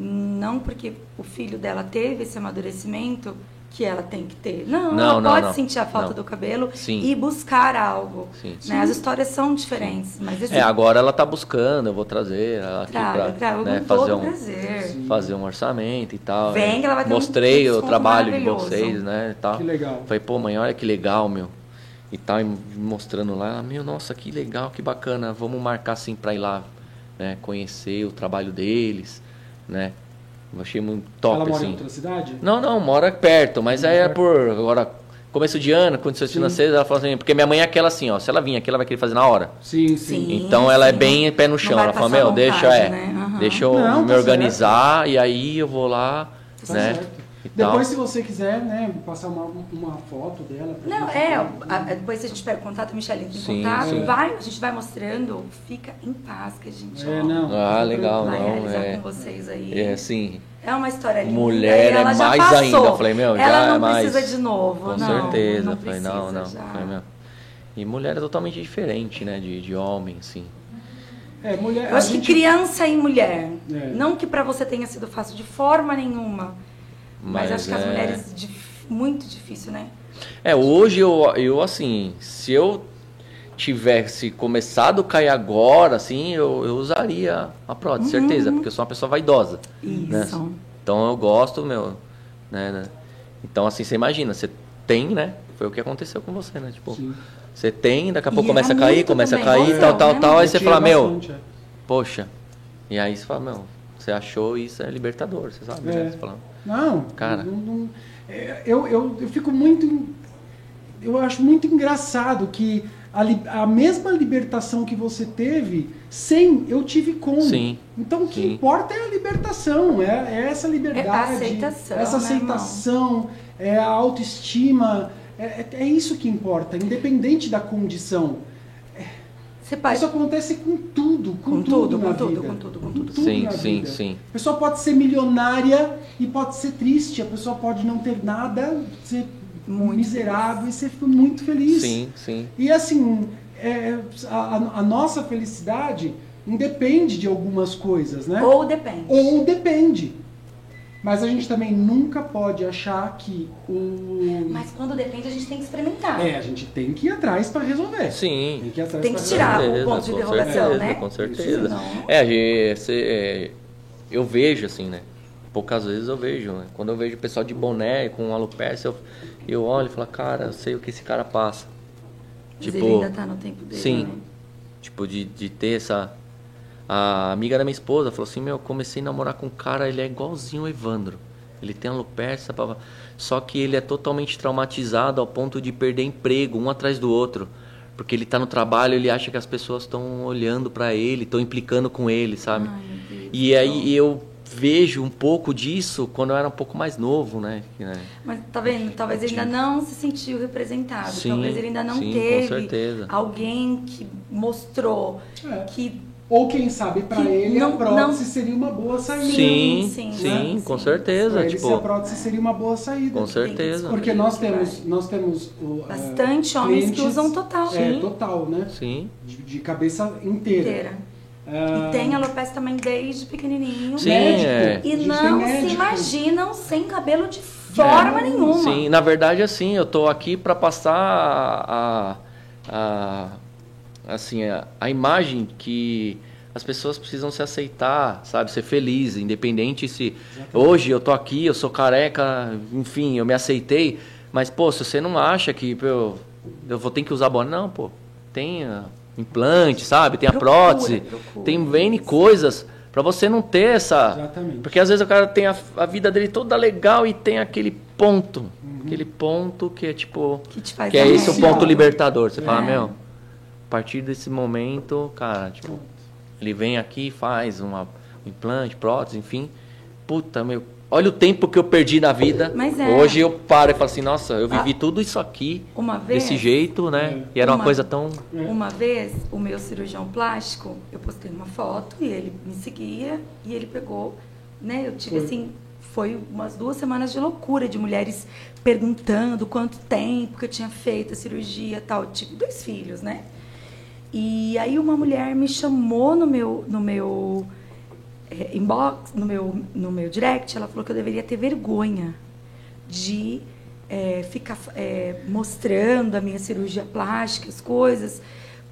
não porque o filho dela teve esse amadurecimento que ela tem que ter. Não, Não, ela não, pode não. sentir a falta Não. do cabelo Sim. e buscar algo. Sim. Né? As histórias são diferentes, mas assim, É, agora ela tá buscando, eu vou trazer ela aqui traga né, fazer, um, prazer. fazer um orçamento e tal. Vem né? que ela vai ter um Mostrei o desconto trabalho de vocês, né, e tal. Que legal. Falei, pô, mãe, olha que legal, meu. E tal, e mostrando lá, meu, nossa, que legal, que bacana, vamos marcar assim pra ir lá né? Conhecer o trabalho deles, né? Eu achei muito top, Ela mora assim. em outra cidade? Não, não, mora perto, mas aí é por agora começo de ano, condições financeiras, ela falou assim, porque minha mãe é aquela assim, ó, se ela vir aqui, ela vai querer fazer na hora. Sim, sim. Sim. Então ela é sim. bem pé no chão. Ela fala, meu, deixa, vontade, é, né? Aham. deixa eu Não, me tá organizar e aí eu vou lá, Tá né? certo. Depois, se você quiser, né, passar uma, uma foto dela. pra Não, é, a- a- depois a gente pega o contato, a Michelle entra em Sim, contato, sim. vai, a gente vai mostrando, fica em paz que a gente É, ó, não. Ah, legal, vai não, realizar é. com vocês aí. É assim, É uma história linda. Mulher e ela é mais passou. ainda. Eu falei, meu, já ela não é mais. precisa de novo. com não, certeza. Não falei, não, precisa não. já. Falei, meu. E mulher é totalmente diferente, né? De, de homem, assim. É, mulher. Eu acho gente- que criança e mulher, É. não que pra você tenha sido fácil de forma nenhuma, mas, Mas acho que as é- mulheres muito difícil, né? É, hoje eu, eu assim, se eu tivesse começado a cair agora, assim, eu, eu usaria a prótese, certeza, porque eu sou uma pessoa vaidosa. né? Isso. Então eu gosto, meu, né, né? Então, assim, você imagina, você tem, né? Foi o que aconteceu com você, né? Tipo, Sim. você tem, daqui a E pouco começa a cair, começa a também, cair, você, tal, tal, né? tal, aí você fala, meu, é. poxa. E aí você fala, meu, você achou isso é libertador, você sabe, É. né? Você fala, Não, Cara. não- não- é, eu, eu, eu fico muito. em- Eu acho muito engraçado que a, li- a mesma libertação que você teve, sem, eu tive com. Sim. Então o que Sim. importa é a libertação, é, é essa liberdade. É a aceitação, Essa né, aceitação, é a autoestima. É, é- é isso que importa, independente da condição. Pode... Isso acontece com tudo, com, Com tudo, tudo, na com tudo, vida. com tudo, com tudo. Sim, na sim, vida. sim. A pessoa pode ser milionária e pode ser triste, a pessoa pode não ter nada, ser Muito miserável e ser muito feliz. Sim, sim. E assim, é, a, a- a nossa felicidade independe de algumas coisas, né? Ou depende. Ou depende. Mas a gente também nunca pode achar que o. Mas quando depende, a gente tem que experimentar. É, a gente tem que ir atrás para resolver. Sim. Tem que ir atrás Tem que tirar resolver. o ponto de interrogação, certeza, né? Com certeza. É, a gente- é, eu vejo assim, né? Poucas vezes eu vejo, né? Quando eu vejo o pessoal de boné com alopecia, eu, eu olho e falo, cara, eu sei o que esse cara passa. Mas Tipo, ele ainda tá no tempo dele, sim. né? Tipo, de, de ter essa. A amiga da minha esposa falou assim: Meu, eu comecei a namorar com um cara, ele é igualzinho o Evandro. Ele tem alopecia, só que ele é totalmente traumatizado ao ponto de perder emprego um atrás do outro. Porque ele tá no trabalho, ele acha que as pessoas estão olhando pra ele, estão implicando com ele, sabe? Ai. E aí eu vejo um pouco disso quando eu era um pouco mais novo, né? Né? Mas tá vendo? Talvez ele ainda não se sentiu representado. Sim, Talvez ele ainda não sim, com teve certeza. alguém que mostrou É. que Ou quem sabe para Que ele não- a prótese não- seria uma boa saída. Sim, sim, sim, né? com Sim. certeza. Pra ele, se a Tipo, prótese seria uma boa saída. com certeza. Porque nós temos, nós temos o, eh, Bastante homens que clientes, usam total. É, Sim. total, né? Sim. De, de cabeça inteira. inteira. Ah, E tem alopecia também desde pequenininho. Sim, médico. é. A E não se imaginam sem cabelo de forma nenhuma. Sim, na verdade, assim, eu tô aqui para passar a, a- assim, a, a imagem que as pessoas precisam se aceitar, sabe, ser feliz, independente se hoje eu tô aqui, eu sou careca, enfim, eu me aceitei, mas pô, se você não acha que pô, eu, eu vou ter que usar boné, não, pô, tem ah, implante, sabe, tem a Procura, prótese, procura. tem N coisas para você não ter essa Exatamente. porque às vezes o cara tem a, a vida dele toda legal e tem aquele ponto. Aquele ponto que é tipo. Que te faz Que é esse o ponto libertador. Você fala, É. meu, a partir desse momento, cara, tipo, ele vem aqui faz uma, um implante, prótese, enfim. Puta, meu. Olha o tempo que eu perdi na vida. Mas é. Hoje eu paro e falo assim, nossa, eu vivi Ah, tudo isso aqui Uma vez, desse jeito, né? É. E era uma Uma- coisa tão. uma vez, o meu cirurgião plástico, eu postei uma foto e ele me seguia e ele pegou, né? Eu tive Foi. assim, foi umas duas semanas de loucura de mulheres perguntando quanto tempo que eu tinha feito a cirurgia e tal. Eu tive dois filhos, né? E aí uma mulher me chamou no meu, no meu eh, inbox, no meu, no meu direct, ela falou que eu deveria ter vergonha de eh, ficar eh, mostrando a minha cirurgia plástica, as coisas,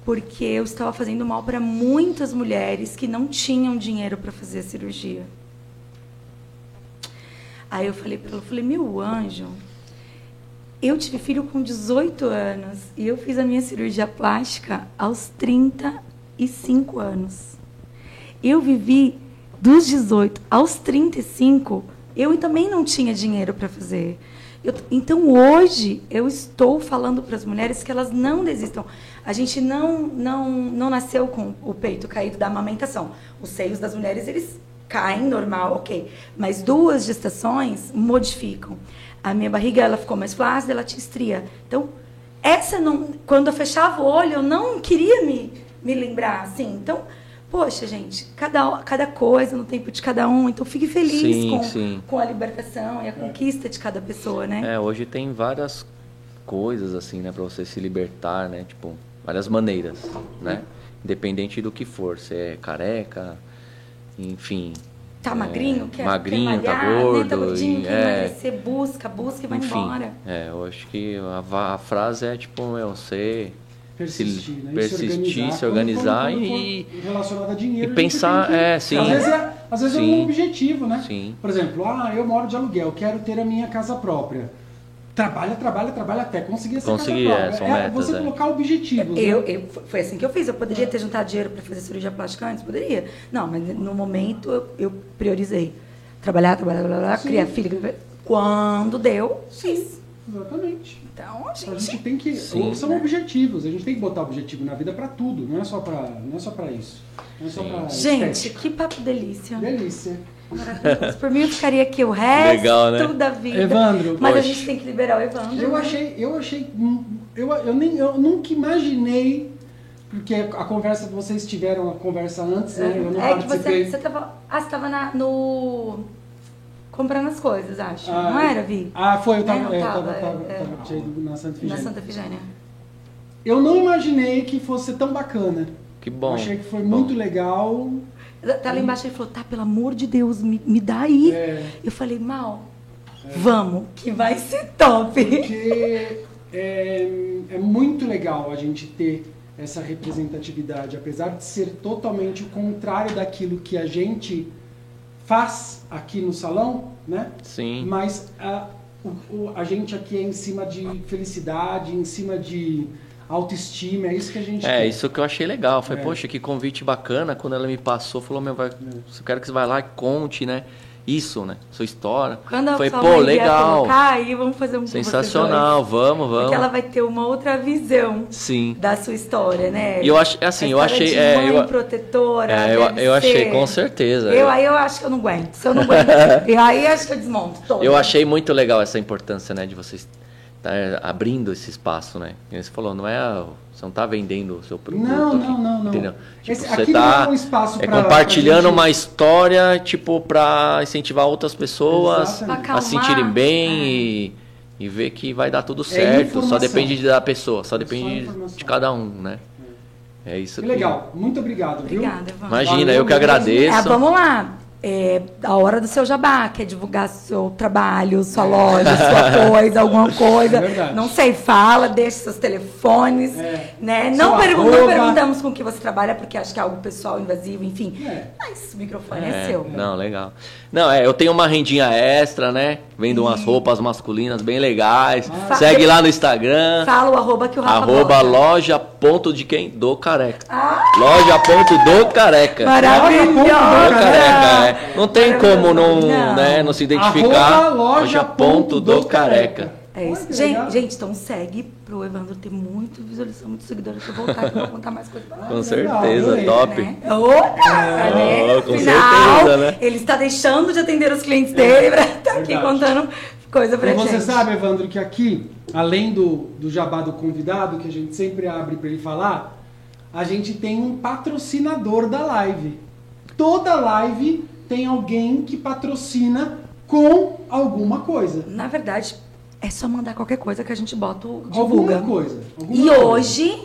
porque eu estava fazendo mal para muitas mulheres que não tinham dinheiro para fazer a cirurgia. Aí eu falei para ela, eu falei, meu anjo, eu tive filho com 18 anos e eu fiz a minha cirurgia plástica aos 35 anos. Eu vivi dos 18 aos 35, eu também não tinha dinheiro para fazer. Eu, então hoje eu estou falando para as mulheres que elas não desistam. A gente não, não, não nasceu com o peito caído da amamentação. Os seios das mulheres eles caem normal, ok. Mas duas gestações modificam. A minha barriga ela ficou mais flácida, ela tinha estria. Então essa não, quando eu fechava o olho eu não queria me me lembrar assim. Então poxa, gente, cada, cada coisa no tempo de cada um. Então fique feliz Sim, com, sim. com a libertação e a conquista de cada pessoa, né? É, hoje tem várias coisas assim, né, para você se libertar, né? Tipo, várias maneiras, né? Independente do que for, se é careca, enfim. Tá é, magrinho, quer, magrinho, quer tá malhar, gordo, né? tá gordinho, e- quer é. emagrecer, busca, busca e vai enfim, embora. É, eu acho que a, a frase é tipo, meu, você Persistir, né? E persistir, se organizar quando- quando e- relacionado a dinheiro. e pensar- que- é, sim. Às vezes é, às vezes é Sim. um objetivo, né? Sim. Por exemplo, ah, eu moro de aluguel, quero ter a minha casa própria. Trabalha, trabalha, trabalha até conseguir essa Conseguir, casa é, própria. são metas, você é. colocar objetivos. né? Eu, eu, foi assim que eu fiz. Eu poderia ter juntado dinheiro para fazer cirurgia plástica antes? Poderia. Não, mas no momento eu, eu priorizei. Trabalhar, trabalhar, trabalhar, Sim. criar filho. Quando deu, fiz. Exatamente. Então, a A gente gente... tem que. Sim, são né? objetivos. A gente tem que botar objetivo na vida pra tudo. Não é só pra, não é só pra isso. Não é só pra. Gente, estética. que papo delícia. Delícia. Maravilhoso. Por mim, eu ficaria aqui o resto Legal, né? da vida. Evandro, Mas a poxa. gente tem que liberar o Evandro. Eu né? achei, eu achei, hum, eu, eu nem, eu nunca imaginei, porque a conversa que vocês tiveram a conversa antes, né? Eu não É que participei. você, você tava. Ah, você tava na- no. comprando as coisas, acho. Ah, não era, Vi? Ah, foi, eu tava, Não, é, tava, tava, tava, é, tava- ido na Santa Na Efigênia. Santa Efigênia. Eu não imaginei que fosse tão bacana. Que Eu bom. achei que foi bom. muito legal. Tá lá embaixo ele falou, tá, pelo amor de Deus, me, me dá aí. É. Eu falei, mal, vamos, que vai ser top. Porque é, é muito legal a gente ter essa representatividade, apesar de ser totalmente o contrário daquilo que a gente faz aqui no salão, né? Sim. Mas a, o- a gente aqui é em cima de felicidade, em cima de autoestima, é isso que a gente É, quer. isso que eu achei legal. Falei, É. poxa, que convite bacana. Quando ela me passou, falou, meu, vai, eu quero que você vá lá e conte, né? Isso, né? Sua história. Quando sua pô, legal. colocar, aí vamos fazer um Sensacional, vamos, vamos. Porque ela vai ter uma outra visão Sim. da sua história, né? E eu ach- assim, A eu achei- de é, mãe eu- protetora. É, eu, deve eu achei, ser. com certeza. Eu, aí eu acho que eu não aguento. Se eu não aguento, e aí acho que eu desmonto todo. Eu achei muito legal essa importância, né, de vocês estar abrindo esse espaço, né? Você falou, não é, você não tá vendendo o seu produto. Não, aqui, não, não, não. Entendeu? Tipo, Esse- você aqui tá não é um espaço é pra- compartilhando pra gente- uma história, tipo, para incentivar outras pessoas Exatamente. A se sentirem bem É. e, e ver que vai dar tudo certo. Só informação. depende da pessoa, só É só depende de cada um, né? É isso Que legal, muito obrigado, viu? Obrigada. Imagina, Valeu eu que agradeço. Ah, vamos lá. É a hora do seu jabá, que é divulgar seu trabalho, sua loja, sua coisa, alguma coisa. É não sei, fala, deixa seus telefones. É. Né? Não, pergun- não perguntamos com que você trabalha, porque acho que é algo pessoal, invasivo, enfim. É. Mas o microfone é, É, seu. Não, legal. Não, é, eu tenho uma rendinha extra, né? Vendo umas roupas masculinas bem legais. Ah. Segue lá no Instagram. Fala o arroba que o Rafa Arroba bota. loja ponto de quem? Do careca. Ah, Loja ponto do careca. maravilhosa! Do careca, é. Não tem como não, Não. né, não se identificar. Arroba loja ponto do careca. É isso. Olha Gente, legal. gente, então segue pro Evandro ter muito visualização, muito voltar, que eu vou contar mais coisas pra nós. Com legal, certeza, adorei. top. Né? Outra, né? Oh, com Afinal, certeza, né? Ele está deixando de atender os clientes dele pra estar aqui Verdade. contando coisa pra E gente. você sabe, Evandro, que aqui, além do, do jabá do convidado, que a gente sempre abre para ele falar, a gente tem um patrocinador da live. Toda live tem alguém que patrocina com alguma coisa. Na verdade, é só mandar qualquer coisa que a gente bota, o- divulga. Alguma coisa. alguma E coisa. hoje,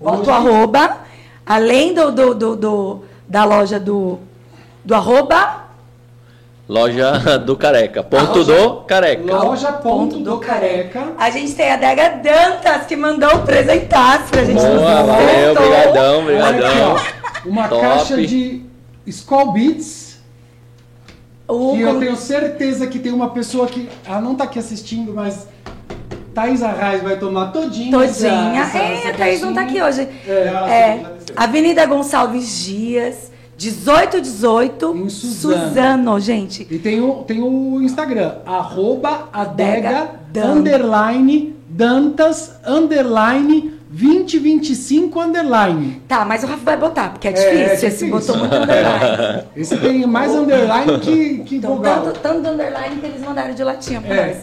bota Hoje- o arroba, além do, do, do, do- da loja do, do arroba, Loja do careca. Ponto do careca. Loja ponto do careca. A gente tem a Dega Dantas que mandou presentar pra gente. Boa, valeu, obrigadão, Olha obrigadão. uma Top. caixa de Skull Beats. O Que eu tenho certeza que tem uma pessoa que. Ela não tá aqui assistindo, mas. Thaís Arraes vai tomar todinha. Todinha. essa- é, essa a Thaís não tá aqui hoje. É, É, Avenida Gonçalves Dias, 1818 Em Suzano. Suzano, gente. E tem o, tem o Instagram, arroba adega, Adega Dan- underline, dantas, underline, 2025, underline. Tá, mas o Rafa vai botar, porque é É, difícil. é Esse difícil. botou muito underline. Esse tem mais underline que, que Então, vogal. tanto, tanto underline que eles mandaram de latinha pra É. nós.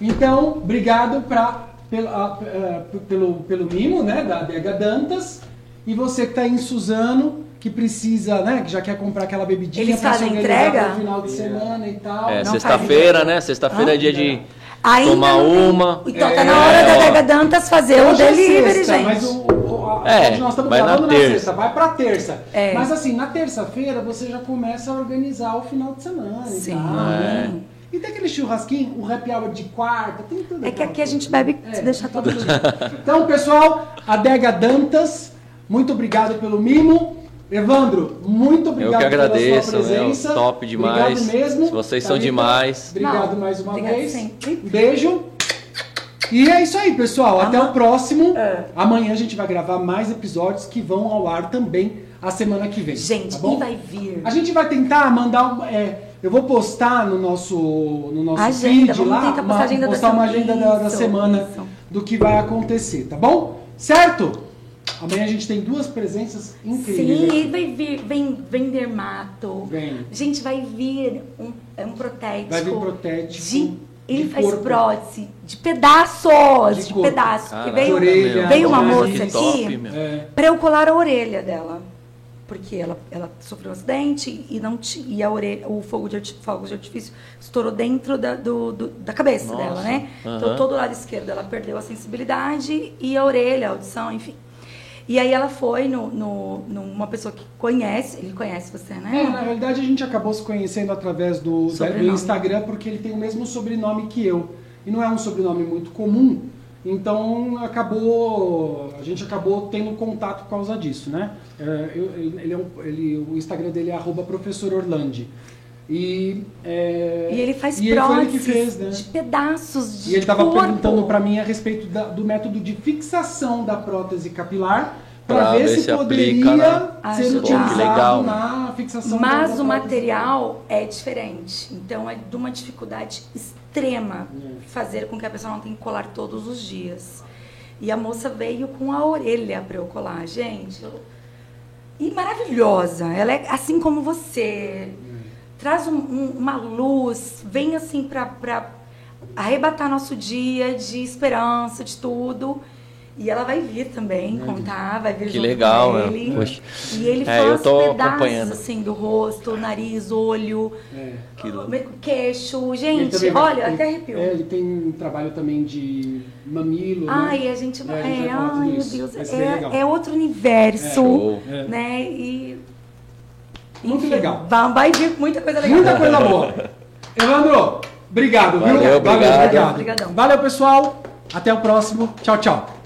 Então, obrigado pra, pelo, a- eh, pelo, pelo mimo, né, da Adega Dantas. E você que tá em Suzano, que precisa, né, que já quer comprar aquela bebidinha Eles fazem entrega? pro final de semana e tal. É, sexta-feira, né? Sexta-feira é dia de Ainda tomar não tem- uma. Então É, tá na hora da ó. Adega Dantas fazer o é delivery, sexta, gente. Mas o, o- a- É, nós estamos gravando na, terça. sexta, vai pra terça. É. Mas assim, na terça-feira você já começa a organizar o final de semana Sim. e tal. né? É. E tem aquele churrasquinho, o happy hour de quarta, tem tudo. É que aqui a gente bebe É. se deixar todo dia. Então, pessoal, Adega Dantas, muito obrigado pelo mimo. Evandro, muito obrigado Eu que pela agradeço, sua meu, presença. top demais. Obrigado mesmo. Vocês são demais. Obrigado Não, mais uma obrigado vez. sempre. Beijo. E é isso aí, pessoal. Até o próximo. É. Amanhã a gente vai gravar mais episódios que vão ao ar também a semana que vem. Gente, tá bom? e vai vir. A gente vai tentar mandar. é, eu vou postar no nosso, no nosso Agenda, feed lá, postar uma, a agenda da postar uma semana. agenda da, da Isso, semana isso. do que vai acontecer, tá bom? Certo? Amanhã a gente tem duas presenças incríveis. Sim, e vai vir, vem, vem dermato. Vem. Gente, vai vir um, é um protético. Vai vir protético De, ele de faz corpo. prótese de pedaços, De de, pedaços. Porque Caraca, veio, orelha, veio uma de moça aqui. É. pra eu colar a orelha dela. Porque ela, ela sofreu um acidente e não ti- e a orelha, o fogo de, fogo de artifício estourou dentro da, do, do- da cabeça Nossa, dela, né? Então aham. todo o lado esquerdo ela perdeu a sensibilidade e a orelha, a audição, enfim. E aí ela foi no, no, numa pessoa que conhece, ele conhece você, né? É, na realidade a gente acabou se conhecendo através do, do. Instagram porque ele tem o mesmo sobrenome que eu. E não é um sobrenome muito comum, então acabou. A gente acabou tendo contato por causa disso, né? É, eu- ele, ele é ele- o Instagram dele é arroba professor Orlandi. E, é, E ele faz e ele foi ele que próteses fez, né? de pedaços de E ele estava perguntando para mim a respeito da- do método de fixação da prótese capilar para Pra ver, ver se, se poderia aplica ser Ajudar. utilizado Que legal. na fixação da- Mas da o material é diferente. Então é de uma dificuldade extrema É. fazer com que a pessoa não tenha que colar todos os dias. E a moça veio com a orelha para eu colar, gente. eu- E maravilhosa. Ela é assim como você. Traz um- um- uma luz, vem assim para arrebatar nosso dia de esperança, de tudo. E ela vai vir também contar, vai vir Que junto legal, com né? ele. Poxa. E ele É, faz pedaços assim do rosto, nariz, olho, É. Queixo. Gente, vai- olha, ele- até arrepiou. É, ele tem um trabalho também de mamilo, né? Ai, a gente É, vai. a gente ai, meu. Deus. É, é outro universo. É. Né? E. Muito enfim, legal. Vai vir muita coisa legal. Muita coisa boa. Evandro, obrigado, viu? Valeu, obrigado. obrigado. Obrigadão. Valeu, pessoal. Até o próximo. Tchau, tchau.